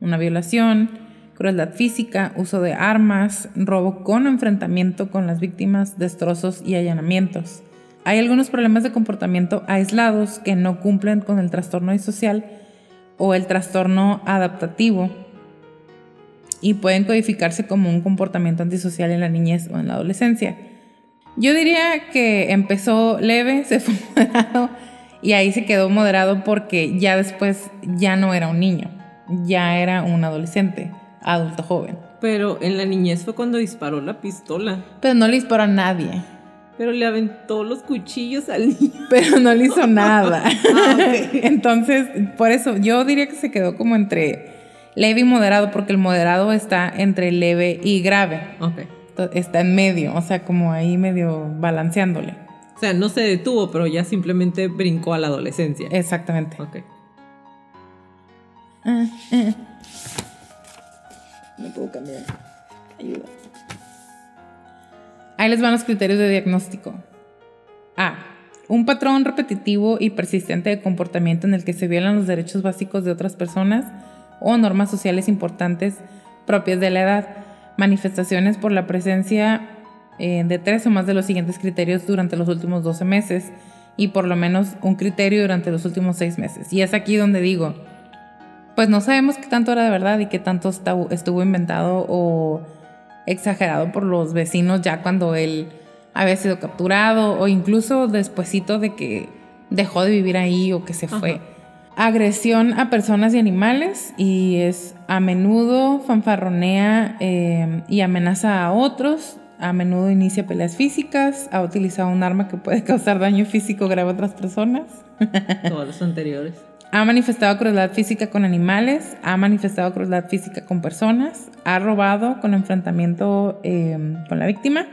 una violación, crueldad física, uso de armas, robo con enfrentamiento con las víctimas, destrozos y allanamientos. Hay algunos problemas de comportamiento aislados que no cumplen con el trastorno disocial o el trastorno adaptativo y pueden codificarse como un comportamiento antisocial en la niñez o en la adolescencia. Yo diría que empezó leve, [laughs] se fue moderado y ahí se quedó moderado porque ya después ya no era un niño, ya era un adolescente, adulto joven. Pero en la niñez fue cuando disparó la pistola. Pero no le disparó a nadie, Pero le aventó los cuchillos al niño. pero no le hizo nada. [laughs] Ah. Entonces, por eso yo diría que se quedó como entre leve y moderado porque el moderado está entre leve y grave. Ok. Está en medio, o sea, como ahí medio balanceándole. O sea, no se detuvo, pero ya simplemente brincó a la adolescencia. Exactamente. Ok. Ah, ah. No puedo cambiar. Ayuda. Ahí les van los criterios de diagnóstico. A. Un patrón repetitivo y persistente de comportamiento en el que se violan los derechos básicos de otras personas o normas sociales importantes propias de la edad. Manifestaciones por la presencia eh, de tres o más de los siguientes criterios durante los últimos 12 meses y por lo menos un criterio durante los últimos 6 meses. Y es aquí donde digo, pues no sabemos qué tanto era de verdad y qué tanto estu- estuvo inventado o exagerado por los vecinos ya cuando él había sido capturado o incluso despuesito de que dejó de vivir ahí o que se fue. Ajá. Agresión a personas y animales y es a menudo fanfarronea eh, y amenaza a otros, a menudo inicia peleas físicas, ha utilizado un arma que puede [laughs] causar daño físico grave a otras personas. Todos los anteriores. Ha manifestado crueldad física con animales, ha manifestado crueldad física con personas, ha robado con enfrentamiento eh, con la víctima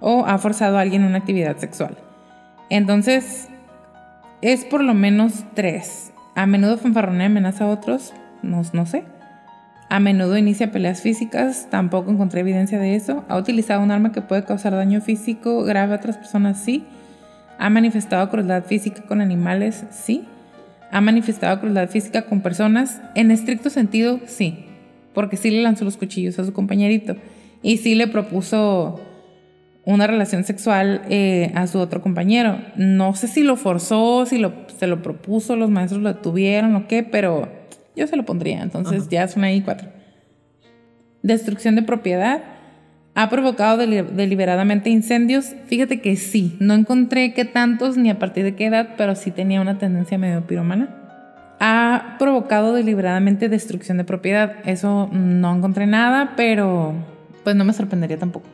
o ha forzado a alguien a una actividad sexual. Entonces, es por lo menos tres. A menudo fanfarronea y amenaza a otros, no sé. A menudo inicia peleas físicas, tampoco encontré evidencia de eso. Ha utilizado un arma que puede causar daño físico grave a otras personas, sí. Ha manifestado crueldad física con animales, sí. Ha manifestado crueldad física con personas, en estricto sentido, sí. Porque sí le lanzó los cuchillos a su compañerito. Y sí le propuso una relación sexual eh, a su otro compañero. No sé si lo forzó, si lo, se lo propuso, los maestros lo detuvieron o qué, pero yo se lo pondría. Entonces Ajá. ya son ahí cuatro. Destrucción de propiedad. ¿Ha provocado deli- deliberadamente incendios? Fíjate que sí. No encontré qué tantos ni a partir de qué edad, pero sí tenía una tendencia medio piromana. Ha provocado deliberadamente destrucción de propiedad. Eso no encontré nada, pero pues no me sorprendería tampoco.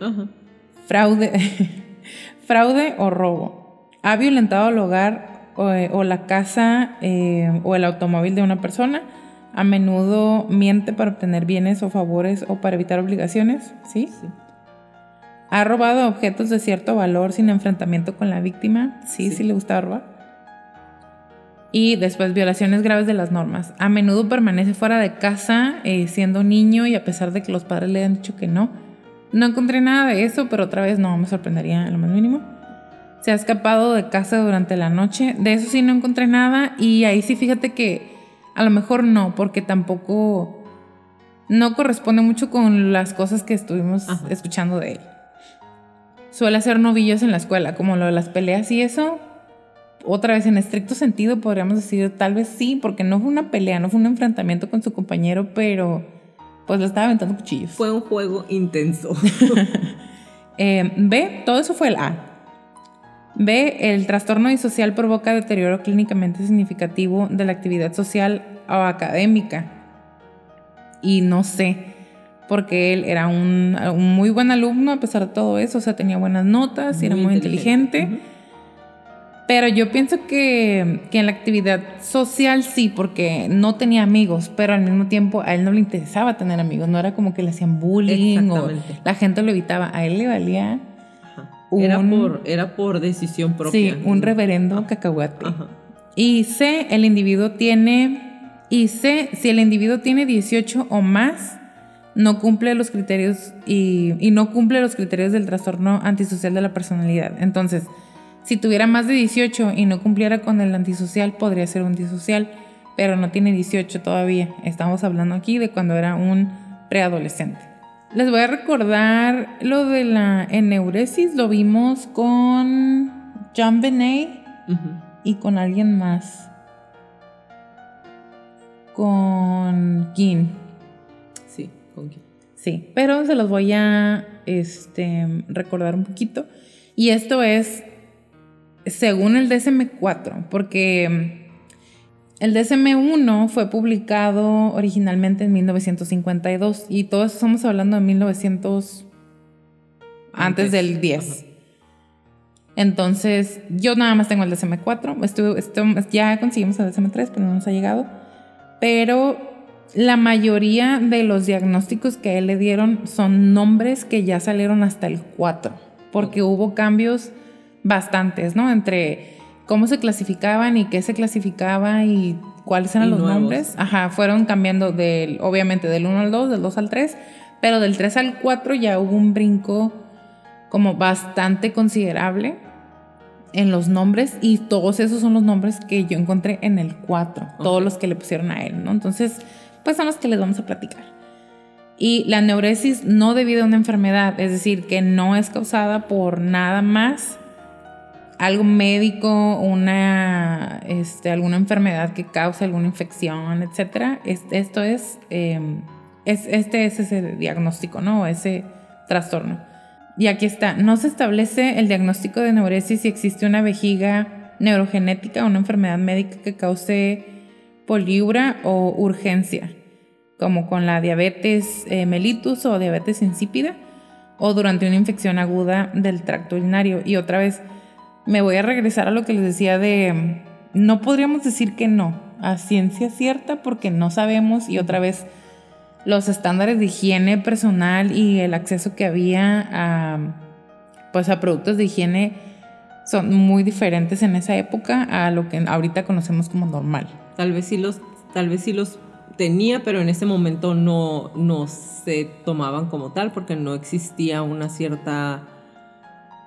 Fraude, [laughs] fraude o robo. Ha violentado el hogar o, eh, o la casa eh, o el automóvil de una persona. A menudo miente para obtener bienes o favores o para evitar obligaciones. ¿Sí? Sí. Ha robado objetos de cierto valor sin enfrentamiento con la víctima. Sí, sí, Sí. le gustaba robar. Y después, violaciones graves de las normas. A menudo permanece fuera de casa eh, siendo niño y a pesar de que los padres le han dicho que no. No encontré nada de eso, pero otra vez no me sorprendería en lo más mínimo. Se ha escapado de casa durante la noche. De eso sí no encontré nada. Y ahí sí fíjate que a lo mejor no, porque tampoco no corresponde mucho con las cosas que estuvimos escuchando de él. Suele hacer novillos en la escuela, como lo de las peleas y eso. Otra vez, en estricto sentido, podríamos decir tal vez sí, porque no fue una pelea, no fue un enfrentamiento con su compañero, pero pues le estaba aventando cuchillos. Fue un juego intenso. [laughs] [laughs] eh, B, todo eso fue el A. B, el trastorno disocial provoca deterioro clínicamente significativo de la actividad social o académica y no sé, porque él era un, muy buen alumno a pesar de todo eso, o sea, tenía buenas notas y era muy inteligente. Pero yo pienso que, que, en la actividad social sí, porque no tenía amigos, pero al mismo tiempo a él no le interesaba tener amigos, no era como que le hacían bullying o la gente lo evitaba, a él le valía. era, por, era por decisión propia. Sí, un reverendo cacahuate. Y C, el individuo tiene y C, si el individuo tiene 18 o más, no cumple los criterios y, no cumple los criterios del trastorno antisocial de la personalidad. Entonces, si tuviera más de 18 y no cumpliera con el antisocial, podría ser un disocial, pero no tiene 18 todavía. Estamos hablando aquí de cuando era un preadolescente. Les voy a recordar lo de la eneuresis, lo vimos con John Benet y con alguien más con Kim. Sí, con Kim. Sí, pero se los voy a este, recordar un poquito. Y esto es según el DSM-4, porque el DSM-1 fue publicado originalmente en 1952 y todos estamos hablando de 1900 antes, del 10. Entonces, yo nada más tengo el DSM-4, estuve, ya conseguimos el DSM-3, pero no nos ha llegado pero la mayoría de los diagnósticos que a él le dieron son nombres que ya salieron hasta el 4, porque hubo cambios bastantes, ¿no? Entre cómo se clasificaban y qué se clasificaba y cuáles eran los nombres. Ajá, fueron cambiando del, obviamente del 1 al 2, del 2 al 3, pero del 3 al 4 ya hubo un brinco como bastante considerable en los nombres y todos esos son los nombres que yo encontré en el 4, todos los que le pusieron a él, ¿no? Entonces, pues son los que les vamos a platicar. Y la neuresis no debido a una enfermedad, es decir, que no es causada por nada más algo médico, una, este, alguna enfermedad que cause alguna infección, etc. esto es, em, es, este es ese diagnóstico, ¿no? Ese trastorno. Y aquí está, no se establece el diagnóstico de neuresis si existe una vejiga neurogenética o una enfermedad médica que cause poliura o urgencia, como con la diabetes eh, mellitus o diabetes insípida, o durante una infección aguda del tracto urinario. Y otra vez, me voy a regresar a lo que les decía de, no podríamos decir que no, a ciencia cierta, porque no sabemos, y otra vez, los estándares de higiene personal y el acceso que había a, pues a productos de higiene son muy diferentes en esa época a lo que ahorita conocemos como normal. Tal vez sí los, tal vez sí los tenía, pero en ese momento no, no se tomaban como tal porque no existía una cierta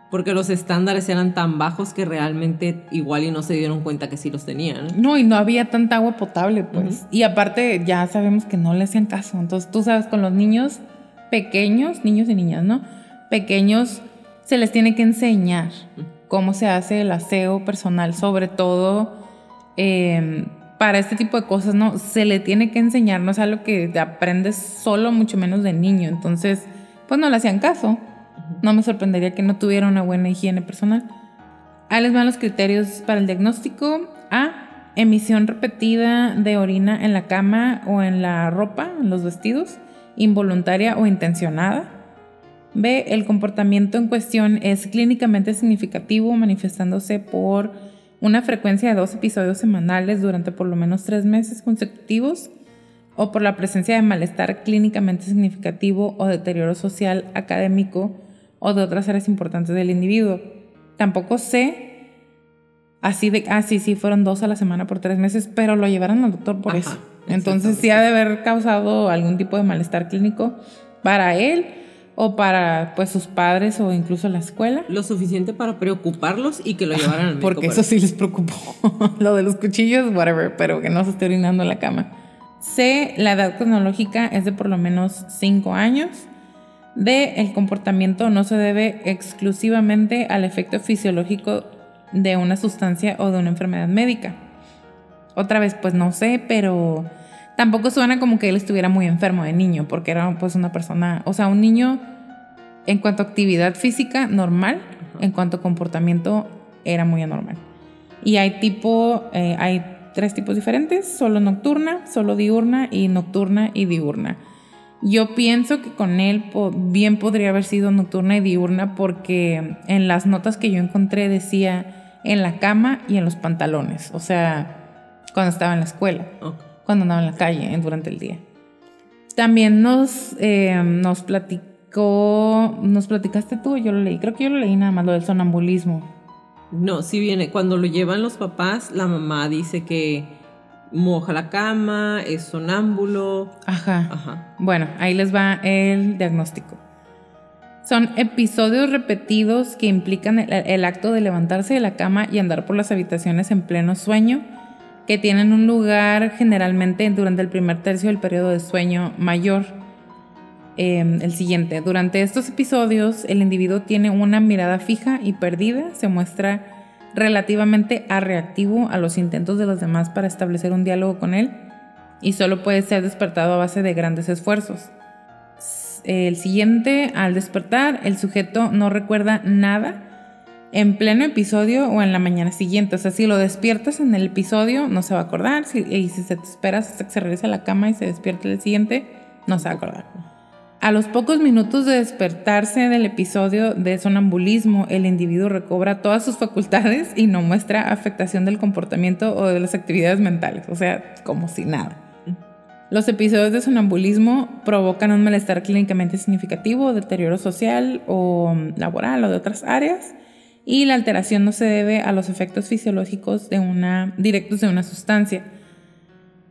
porque los estándares eran tan bajos que realmente igual y no se dieron cuenta que sí los tenían. No, y no había tanta agua potable, pues. Y aparte ya sabemos que no le hacían caso. Entonces, tú sabes, con los niños pequeños, niños y niñas, ¿no? Pequeños, se les tiene que enseñar cómo se hace el aseo personal, sobre todo em, para este tipo de cosas, ¿no? Se le tiene que enseñar, no es algo que aprendes solo, mucho menos de niño. Entonces, pues no le hacían caso. No me sorprendería que no tuviera una buena higiene personal. Ahí les van los criterios para el diagnóstico. A. Emisión repetida de orina en la cama o en la ropa, en los vestidos, involuntaria o intencionada. B. El comportamiento en cuestión es clínicamente significativo, manifestándose por una frecuencia de dos episodios semanales durante por lo menos tres meses consecutivos o por la presencia de malestar clínicamente significativo o deterioro social, académico o de otras áreas importantes del individuo. Tampoco sé, Así de, ah, sí, sí, fueron dos a la semana por tres meses, pero lo llevaron al doctor por eso. Entonces sí ha de haber causado algún tipo de malestar clínico para él o para pues sus padres o incluso la escuela. Lo suficiente para preocuparlos y que lo llevaran al [laughs] médico. Porque eso sí les preocupó. [laughs] lo de los cuchillos, whatever, pero que no se esté orinando en la cama. C, la edad cronológica es de por lo menos 5 años. D, el comportamiento no se debe exclusivamente al efecto fisiológico de una sustancia o de una enfermedad médica. Otra vez, pues no sé, pero tampoco suena como que él estuviera muy enfermo de niño, porque era pues una persona, o sea, un niño en cuanto a actividad física normal, en cuanto a comportamiento era muy anormal. Y hay tipo, eh, hay tres tipos diferentes, solo nocturna, solo diurna y nocturna y diurna. Yo pienso que con él bien podría haber sido nocturna y diurna porque en las notas que yo encontré decía en la cama y en los pantalones. O sea, cuando estaba en la escuela, cuando andaba en la calle durante el día. También nos, eh, nos platicó, nos platicaste tú, yo lo leí, creo que yo lo leí nada más, lo del sonambulismo. No, si viene, cuando lo llevan los papás, la mamá dice que moja la cama, es sonámbulo. Ajá. Ajá. Bueno, ahí les va el diagnóstico. Son episodios repetidos que implican el, acto de levantarse de la cama y andar por las habitaciones en pleno sueño, que tienen un lugar generalmente durante el primer tercio del periodo de sueño mayor. Em, el siguiente, durante estos episodios el individuo tiene una mirada fija y perdida, se muestra relativamente reactivo a los intentos de los demás para establecer un diálogo con él y solo puede ser despertado a base de grandes esfuerzos. El siguiente, al despertar, el sujeto no recuerda nada en pleno episodio o en la mañana siguiente. O sea, si lo despiertas en el episodio, no se va a acordar. y si se te esperas hasta que se regrese a la cama y se despierta el siguiente, no se va a acordar. A los pocos minutos de despertarse del episodio de sonambulismo, el individuo recobra todas sus facultades y no muestra afectación del comportamiento o de las actividades mentales. O sea, como si nada. Los episodios de sonambulismo provocan un malestar clínicamente significativo, deterioro social o mm, laboral o de otras áreas, y la alteración no se debe a los efectos fisiológicos de una, directos de una sustancia.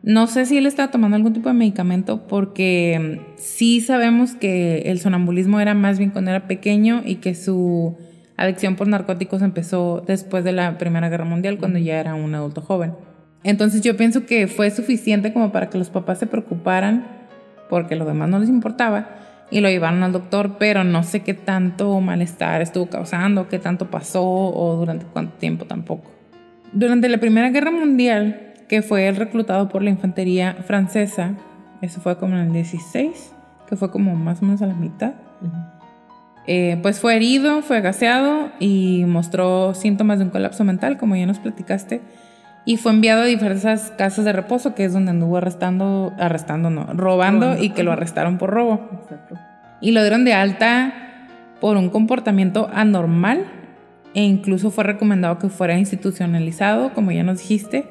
No sé si él estaba tomando algún tipo de medicamento porque mm, sí sabemos que el sonambulismo era más bien cuando era pequeño y que su adicción por narcóticos empezó después de la Primera Guerra Mundial, cuando ya era un adulto joven. Entonces yo pienso que fue suficiente como para que los papás se preocuparan porque lo demás no les importaba y lo llevaron al doctor, pero no sé qué tanto malestar estuvo causando, qué tanto pasó o durante cuánto tiempo tampoco. Durante la Primera Guerra Mundial, que fue el reclutado por la infantería francesa, eso fue como en el 16, que fue como más o menos a la mitad, eh, pues fue herido, fue gaseado y mostró síntomas de un colapso mental, como ya nos platicaste y fue enviado a diversas casas de reposo, que es donde anduvo arrestando, arrestando no, robando, y que lo arrestaron por robo. Exacto. Y lo dieron de alta por un comportamiento anormal e incluso fue recomendado que fuera institucionalizado, como ya nos dijiste,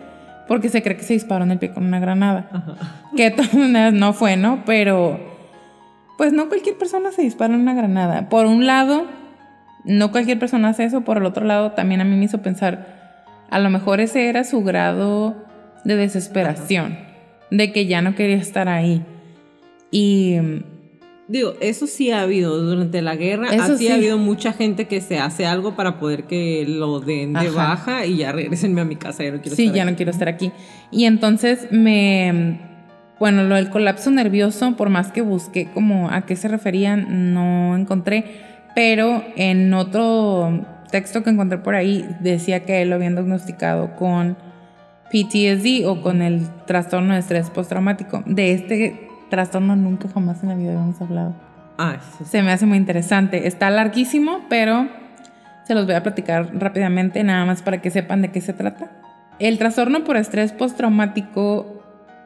porque se cree que se disparó en el pie con una granada. Que de todas maneras no fue, ¿no? Pero pues no cualquier persona se dispara en una granada. Por un lado, no cualquier persona hace eso, por el otro lado también a mí me hizo pensar a lo mejor ese era su grado de desesperación, de que ya no quería estar ahí. Y digo, eso sí ha habido durante la guerra, así ha habido mucha gente que se hace algo para poder que lo den de baja y ya regresenme a mi casa, ya no quiero sí, estar ya no quiero estar aquí. Y entonces me bueno, lo del colapso nervioso, por más que busqué como a qué se referían, no encontré, pero en otro texto que encontré por ahí decía que él lo habían diagnosticado con PTSD o con el trastorno de estrés postraumático. De este trastorno nunca jamás en la vida habíamos hablado. Ah, Se me hace muy interesante. Está larguísimo, pero se los voy a platicar rápidamente, nada más para que sepan de qué se trata. El trastorno por estrés postraumático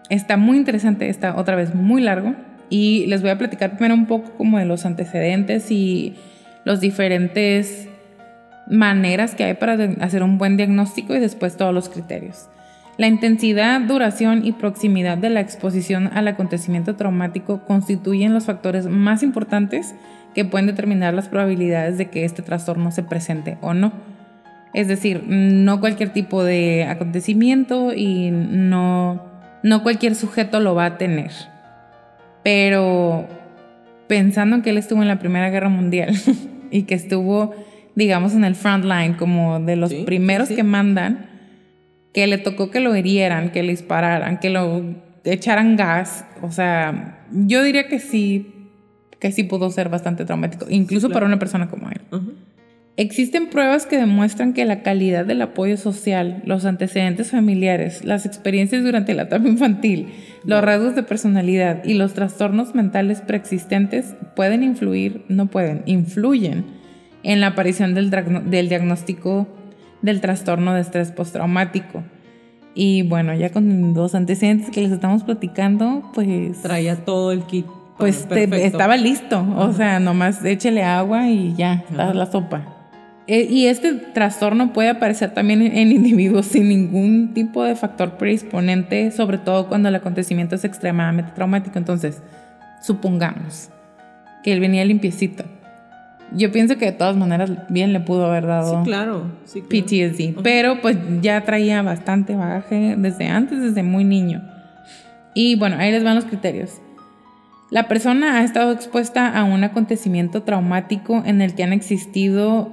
está muy interesante, está otra vez muy largo. Y les voy a platicar primero un poco como de los antecedentes y los diferentes maneras que hay para hacer un buen diagnóstico y después todos los criterios. La intensidad, duración y proximidad de la exposición al acontecimiento traumático constituyen los factores más importantes que pueden determinar las probabilidades de que este trastorno se presente o no. Es decir, no cualquier tipo de acontecimiento y no, no cualquier sujeto lo va a tener. Pero pensando en que él estuvo en la Primera Guerra Mundial [laughs] y que estuvo, digamos, en el front line, como de los primeros que mandan, que le tocó que lo hirieran, que le dispararan, que lo echaran gas. O sea, yo diría que sí, que sí pudo ser bastante traumático, incluso para una persona como él. Existen pruebas que demuestran que la calidad del apoyo social, los antecedentes familiares, las experiencias durante la etapa infantil, los rasgos de personalidad y los trastornos mentales preexistentes pueden influir, no pueden, influyen en la aparición del, del diagnóstico del trastorno de estrés postraumático. Y bueno, ya con los antecedentes que les estamos platicando, pues... Traía todo el kit. Pues estaba listo, o sea, nomás échele agua y ya, está la sopa. Eh, y este trastorno puede aparecer también en individuos sin ningún tipo de factor predisponente, sobre todo cuando el acontecimiento es extremadamente traumático. Entonces, supongamos que él venía limpiecito. Yo pienso que de todas maneras bien le pudo haber dado sí, claro, PTSD, pero pues ya traía bastante bagaje desde antes, desde muy niño. Y bueno, ahí les van los criterios. La persona ha estado expuesta a un acontecimiento traumático en el que han existido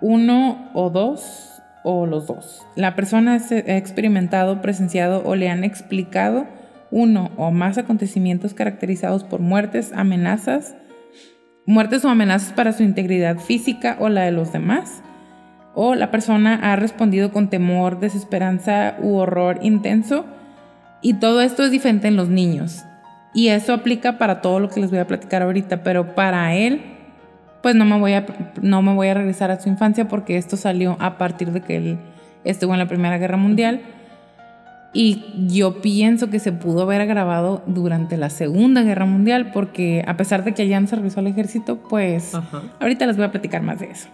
uno o dos o los dos. La persona ha experimentado, presenciado o le han explicado uno o más acontecimientos caracterizados por muertes, amenazas, muertes o amenazas para su integridad física o la de los demás. O la persona ha respondido con temor, desesperanza u horror intenso. Y todo esto es diferente en los niños. Y eso aplica para todo lo que les voy a platicar ahorita, pero para él pues no me voy a, no me voy a regresar a su infancia porque esto salió a partir de que él estuvo en la Primera Guerra Mundial. Y yo pienso que se pudo haber agravado durante la Segunda Guerra Mundial porque a pesar de que se regresó al ejército, pues ahorita les voy a platicar más de eso.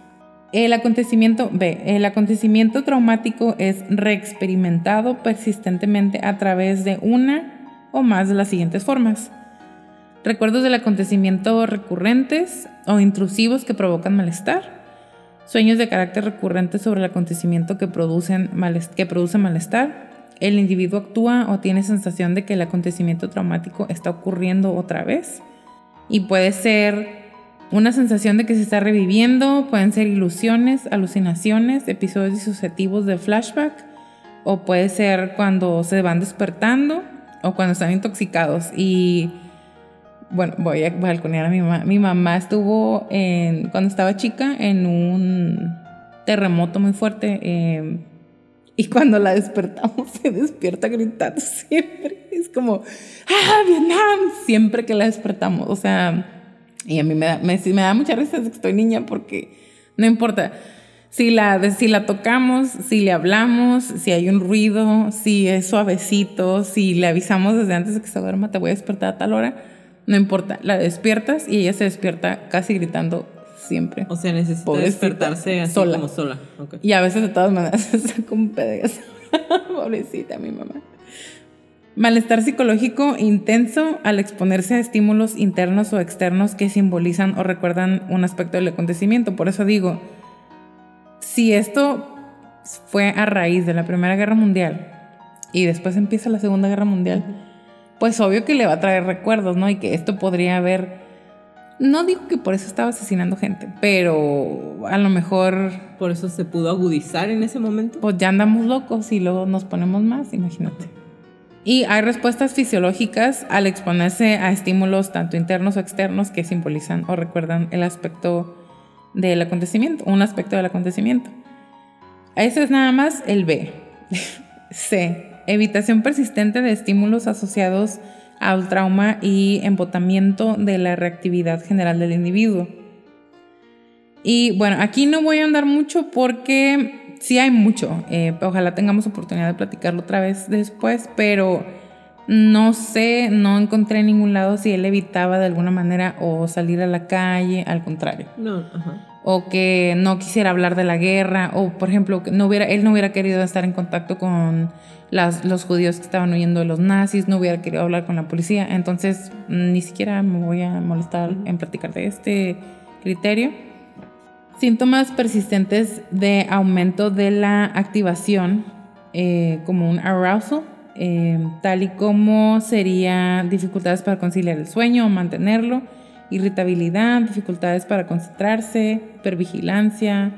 El acontecimiento B. El acontecimiento traumático es reexperimentado persistentemente a través de una o más de las siguientes formas recuerdos del acontecimiento recurrentes o intrusivos que provocan malestar, sueños de carácter recurrente sobre el acontecimiento que, producen que produce malestar, el individuo actúa o tiene sensación de que el acontecimiento traumático está ocurriendo otra vez y puede ser una sensación de que se está reviviendo, pueden ser ilusiones, alucinaciones, episodios disociativos de flashback o puede ser cuando se van despertando o cuando están intoxicados y bueno, voy a balconear a mi mamá. Mi mamá estuvo cuando estaba chica en un terremoto muy fuerte em, y cuando la despertamos se despierta gritando siempre. Es como, ¡ah, Vietnam! Siempre que la despertamos. O sea, y a mí me da, me, da mucha risa que estoy niña porque no importa. Si la, si la tocamos, si le hablamos, si hay un ruido, si es suavecito, si le avisamos desde antes de que se duerma, te voy a despertar a tal hora no importa, la despiertas y ella se despierta casi gritando siempre. O sea, necesita despertarse así sola. como sola. Y a veces de todas maneras [laughs] está como pedegas. [laughs] Pobrecita mi mamá. Malestar psicológico intenso al exponerse a estímulos internos o externos que simbolizan o recuerdan un aspecto del acontecimiento. Por eso digo, si esto fue a raíz de la Primera Guerra Mundial y después empieza la Segunda Guerra Mundial, pues obvio que le va a traer recuerdos, ¿no? Y que esto podría haber, no digo que por eso estaba asesinando gente, pero a lo mejor... Por eso se pudo agudizar en ese momento. Pues ya andamos locos y luego nos ponemos más, imagínate. Y hay respuestas fisiológicas al exponerse a estímulos tanto internos o externos que simbolizan o recuerdan el aspecto del acontecimiento, un aspecto del acontecimiento. Ese es nada más el B. [laughs] C evitación persistente de estímulos asociados al trauma y embotamiento de la reactividad general del individuo. Y bueno, aquí no voy a andar mucho porque sí hay mucho. Eh, ojalá tengamos oportunidad de platicarlo otra vez después, pero no sé, no encontré en ningún lado si él evitaba de alguna manera o salir a la calle, al contrario. No, ajá. O que no quisiera hablar de la guerra, o por ejemplo, no hubiera, él no hubiera querido estar en contacto con los judíos que estaban huyendo de los nazis, no hubiera querido hablar con la policía. Entonces, ni siquiera me voy a molestar en platicar de este criterio. Síntomas persistentes de aumento de la activación, eh, como un arousal, eh, tal y como sería dificultades para conciliar el sueño o mantenerlo, irritabilidad, dificultades para concentrarse, hipervigilancia,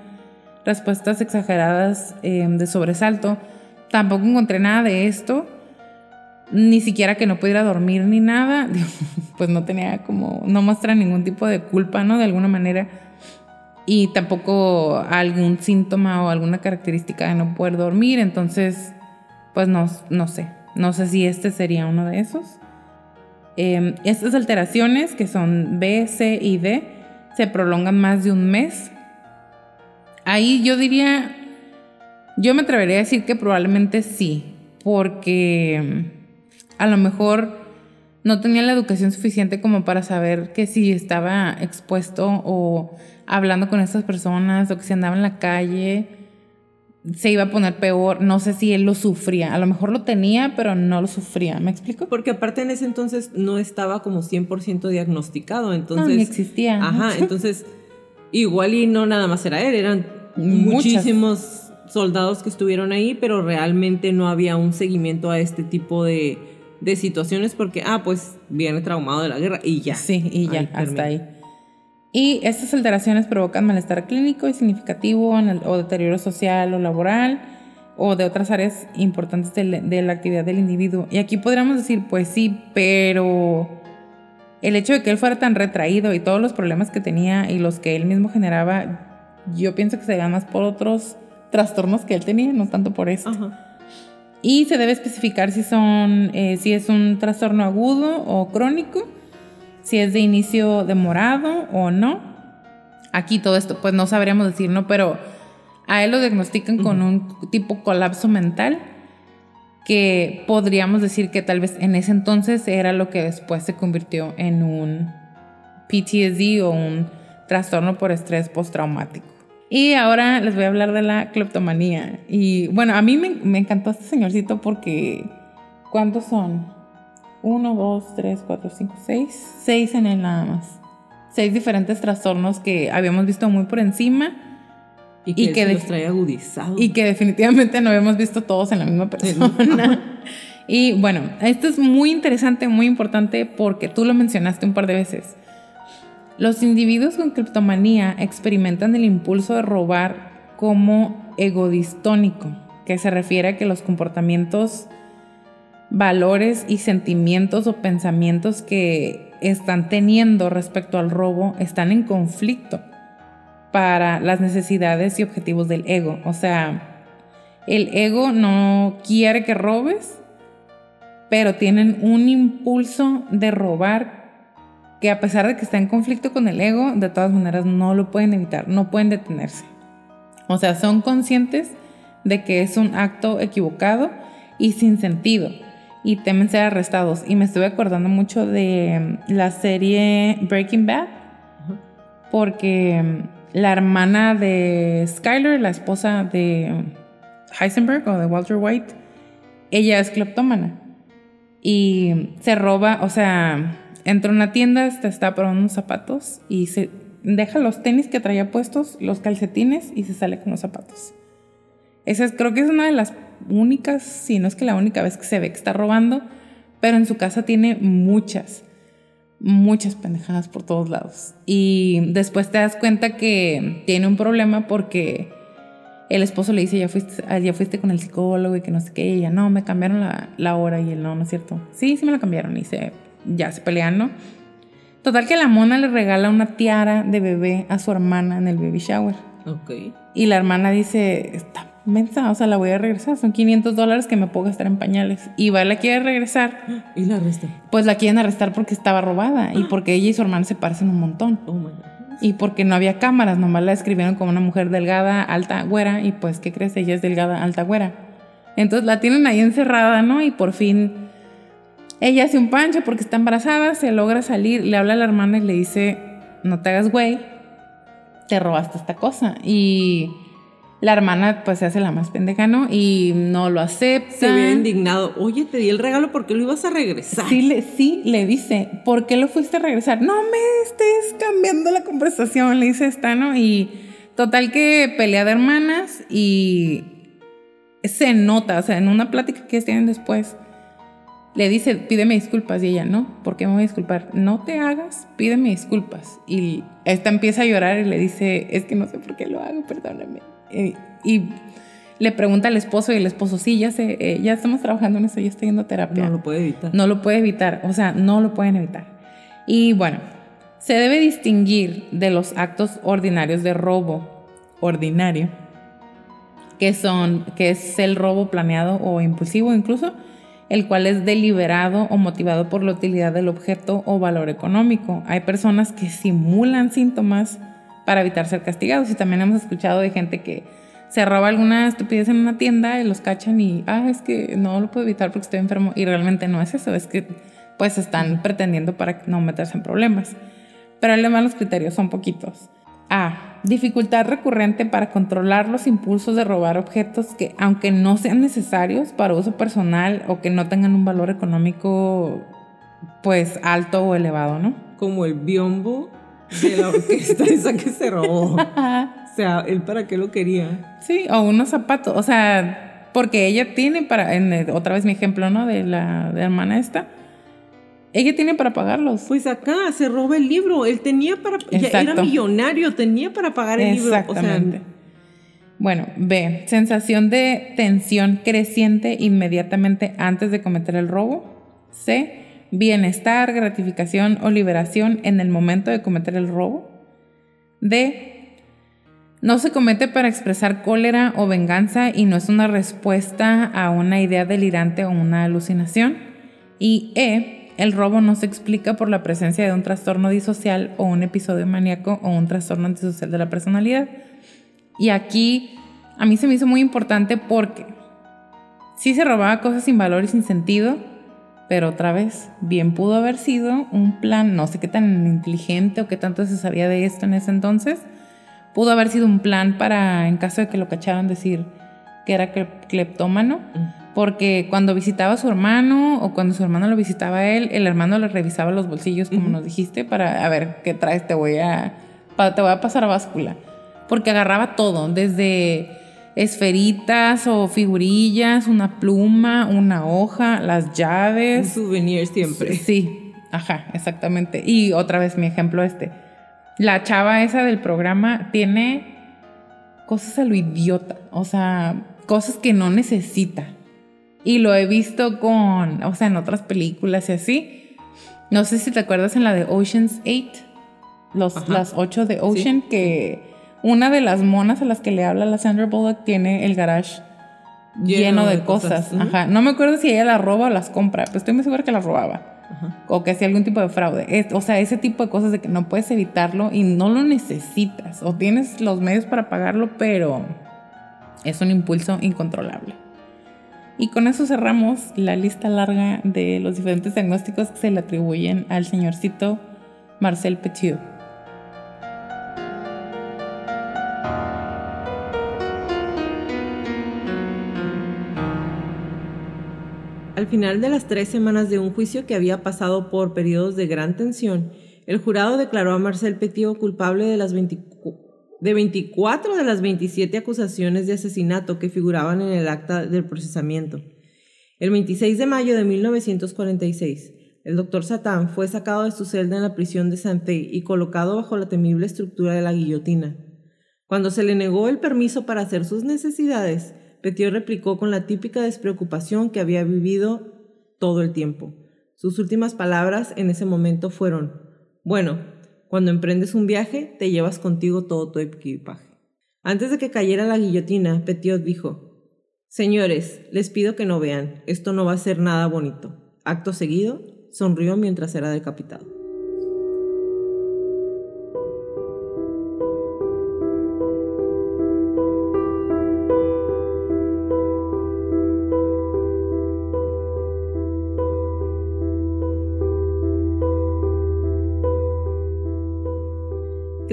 respuestas exageradas eh, de sobresalto. Tampoco encontré nada de esto, ni siquiera que no pudiera dormir ni nada, [laughs] pues no tenía como, no muestra ningún tipo de culpa, ¿no? De alguna manera. Y tampoco algún síntoma o alguna característica de no poder dormir, entonces, pues no, no sé, no sé si este sería uno de esos. Em, estas alteraciones, que son B, C y D, se prolongan más de un mes. Ahí yo diría, yo me atrevería a decir que probablemente sí, porque a lo mejor no tenía la educación suficiente como para saber que si estaba expuesto o hablando con estas personas o que si andaba en la calle se iba a poner peor. No sé si él lo sufría. A lo mejor lo tenía, pero no lo sufría. ¿Me explico? Porque aparte en ese entonces no estaba como 100% diagnosticado. Entonces, no, ni existía. Ajá, [laughs] entonces igual y no nada más era él, eran muchísimos soldados que estuvieron ahí, pero realmente no había un seguimiento a este tipo de de situaciones porque, ah, pues viene traumado de la guerra y ya. Sí, y ya, hasta ahí. Y estas alteraciones provocan malestar clínico y significativo en el, o deterioro social o laboral o de otras áreas importantes de, de la actividad del individuo. Y aquí podríamos decir, pues sí, pero el hecho de que él fuera tan retraído y todos los problemas que tenía y los que él mismo generaba, yo pienso que se dan más por otros trastornos que él tenía, no tanto por eso. Ajá. Y se debe especificar si, son, eh, si es un trastorno agudo o crónico, si es de inicio demorado o no. Aquí todo esto, pues no sabríamos decir, ¿no? Pero a él lo diagnostican con un tipo colapso mental que podríamos decir que tal vez en ese entonces era lo que después se convirtió en un PTSD o un trastorno por estrés postraumático. Y ahora les voy a hablar de la cleptomanía. Y bueno, a mí me, encantó este señorcito porque ¿cuántos son? Uno, dos, tres, cuatro, cinco, seis. Seis en él nada más. Seis diferentes trastornos que habíamos visto muy por encima. Y que, y que los trae agudizados. Y que definitivamente no habíamos visto todos en la misma persona. [laughs] y bueno, esto es muy interesante, muy importante porque tú lo mencionaste un par de veces. Los individuos con criptomanía experimentan el impulso de robar como egodistónico, que se refiere a que los comportamientos, valores y sentimientos o pensamientos que están teniendo respecto al robo están en conflicto para las necesidades y objetivos del ego. O sea, el ego no quiere que robes, pero tienen un impulso de robar que a pesar de que está en conflicto con el ego, de todas maneras no lo pueden evitar, no pueden detenerse. O sea, son conscientes de que es un acto equivocado y sin sentido y temen ser arrestados. Y me estuve acordando mucho de mm, la serie Breaking Bad, porque mm, la hermana de Skyler, la esposa de Heisenberg o de Walter White, ella es cleptómana y se roba, o sea, entra a una tienda, está, está probando unos zapatos y se deja los tenis que traía puestos, los calcetines y se sale con los zapatos. Esa es, creo que es una de las únicas, si no es que la única vez que se ve que está robando, pero en su casa tiene muchas, muchas pendejadas por todos lados. Y después te das cuenta que tiene un problema porque el esposo le dice, ya fuiste, ya fuiste con el psicólogo y que no sé qué, y ella, no, me cambiaron la, la hora y él, no, no es cierto. Sí, sí me la cambiaron y se ya se pelean, ¿no? Total que la mona le regala una tiara de bebé a su hermana en el baby shower. Ok. Y la hermana dice, está mensa, o sea, la voy a regresar, son 500 dólares que me puedo gastar en pañales. Y va, la quiere regresar. [gasps] ¿Y la arrestan? Pues la quieren arrestar porque estaba robada y [gasps] porque ella y su hermana se parecen un montón. Oh my God. Y porque no había cámaras, nomás la describieron como una mujer delgada, alta, güera, y pues, ¿qué crees? Ella es delgada, alta, güera. Entonces la tienen ahí encerrada, ¿no? Y por fin ella hace un pancho porque está embarazada, se logra salir, le habla a la hermana y le dice, no te hagas güey, te robaste esta cosa. Y la hermana pues se hace la más pendeja, ¿no? Y no lo acepta. Se ve indignado. Oye, te di el regalo porque lo ibas a regresar. Sí le, sí, le dice, ¿por qué lo fuiste a regresar? No me estés cambiando la conversación, le dice esta, ¿no? Y Total que pelea de hermanas y se nota, o sea, en una plática que tienen después, le dice, pídeme disculpas y ella, no, ¿por qué me voy a disculpar? No te hagas, pídeme disculpas. Y esta empieza a llorar y le dice, es que no sé por qué lo hago, perdóname. Y le pregunta al esposo y el esposo, sí, ya sé, eh, ya estamos trabajando en eso, ya estoy yendo a terapia. No lo puede evitar. No lo puede evitar, o sea, no lo pueden evitar. Y bueno, se debe distinguir de los actos ordinarios de robo ordinario, que son, que es el robo planeado o impulsivo incluso, el cual es deliberado o motivado por la utilidad del objeto o valor económico. Hay personas que simulan síntomas para evitar ser castigados y también hemos escuchado de gente que se roba alguna estupidez en una tienda y los cachan y, ah, es que no lo puedo evitar porque estoy enfermo. Y realmente no es eso, es que pues están pretendiendo para no meterse en problemas. Pero además los criterios son poquitos. A. Dificultad recurrente para controlar los impulsos de robar objetos que, aunque no sean necesarios para uso personal o que no tengan un valor económico, pues alto o elevado, ¿no? Como el biombo de la orquesta [laughs] esa que se robó. O sea, ¿él para qué lo quería? Sí, o unos zapatos. O sea, porque ella tiene para, en, otra vez mi ejemplo, ¿no? De la hermana esta. Ella tiene para pagarlos. Pues acá se roba el libro. Él tenía para. Ya era millonario, tenía para pagar el libro. Exactamente. bueno, B. Sensación de tensión creciente inmediatamente antes de cometer el robo. C. Bienestar, gratificación o liberación en el momento de cometer el robo. D no se comete para expresar cólera o venganza y no es una respuesta a una idea delirante o una alucinación. Y E, el robo no se explica por la presencia de un trastorno disocial o un episodio maníaco o un trastorno antisocial de la personalidad. Y aquí a mí se me hizo muy importante porque sí se robaba cosas sin valor y sin sentido, pero otra vez, bien pudo haber sido un plan, no sé qué tan inteligente o qué tanto se sabía de esto en ese entonces, pudo haber sido un plan para, en caso de que lo cacharan, decir que era cleptómano, porque cuando visitaba a su hermano o cuando su hermano lo visitaba a él, el hermano le revisaba los bolsillos, como nos dijiste, para a ver qué traes, te voy a, te voy a pasar a báscula. Porque agarraba todo, desde esferitas o figurillas, una pluma, una hoja, las llaves. Un souvenir siempre. Sí, ajá, exactamente. Y otra vez mi ejemplo este la chava esa del programa tiene cosas a lo idiota, o sea, cosas que no necesita. Y lo he visto con, o sea, en otras películas y así. No sé si te acuerdas en la de Ocean's 8, los, las 8 de Ocean, que una de las monas a las que le habla la Sandra Bullock tiene el garage lleno, de, cosas. Ajá. No me acuerdo si ella las roba o las compra, pero estoy muy segura que las robaba o que hacía algún tipo de fraude. o sea, ese tipo de cosas de que no puedes evitarlo y no lo necesitas o tienes los medios para pagarlo, pero es un impulso incontrolable. Y con eso cerramos la lista larga de los diferentes diagnósticos que se le atribuyen al señorcito Marcel Petiot. Al final de las tres semanas de un juicio que había pasado por periodos de gran tensión, el jurado declaró a Marcel Petiot culpable de, las de 24 de las 27 acusaciones de asesinato que figuraban en el acta del procesamiento. El 26 de mayo de 1946, el doctor Satán fue sacado de su celda en la prisión de Santé y colocado bajo la temible estructura de la guillotina. Cuando se le negó el permiso para hacer sus necesidades, Petiot replicó con la típica despreocupación que había vivido todo el tiempo. Sus últimas palabras en ese momento fueron, bueno, cuando emprendes un viaje, te llevas contigo todo tu equipaje. Antes de que cayera la guillotina, Petiot dijo, Señores, les pido que no vean, esto no va a ser nada bonito. Acto seguido, sonrió mientras era decapitado.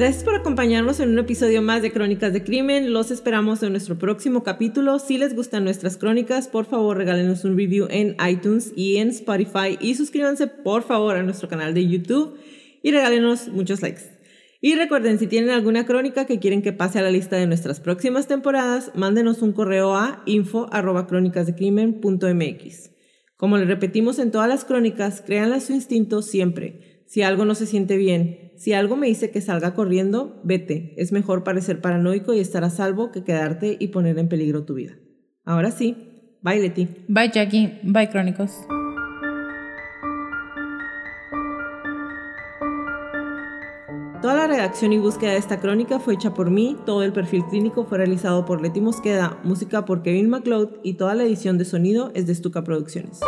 Gracias por acompañarnos en un episodio más de Crónicas de Crimen. Los esperamos en nuestro próximo capítulo. Si les gustan nuestras crónicas, por favor regálenos un review en iTunes y en Spotify y suscríbanse por favor a nuestro canal de YouTube y regálenos muchos likes. Y recuerden, si tienen alguna crónica que quieren que pase a la lista de nuestras próximas temporadas, mándenos un correo a info.crónicasdecrimen.mx. Como le repetimos en todas las crónicas, créanle a su instinto siempre. Si algo no se siente bien, si algo me dice que salga corriendo, vete. Es mejor parecer paranoico y estar a salvo que quedarte y poner en peligro tu vida. Ahora sí, bye Leti. Bye Jackie, bye Crónicos. Toda la redacción y búsqueda de esta crónica fue hecha por mí, todo el perfil clínico fue realizado por Leti Mosqueda, música por Kevin MacLeod y toda la edición de sonido es de Stuka Producciones.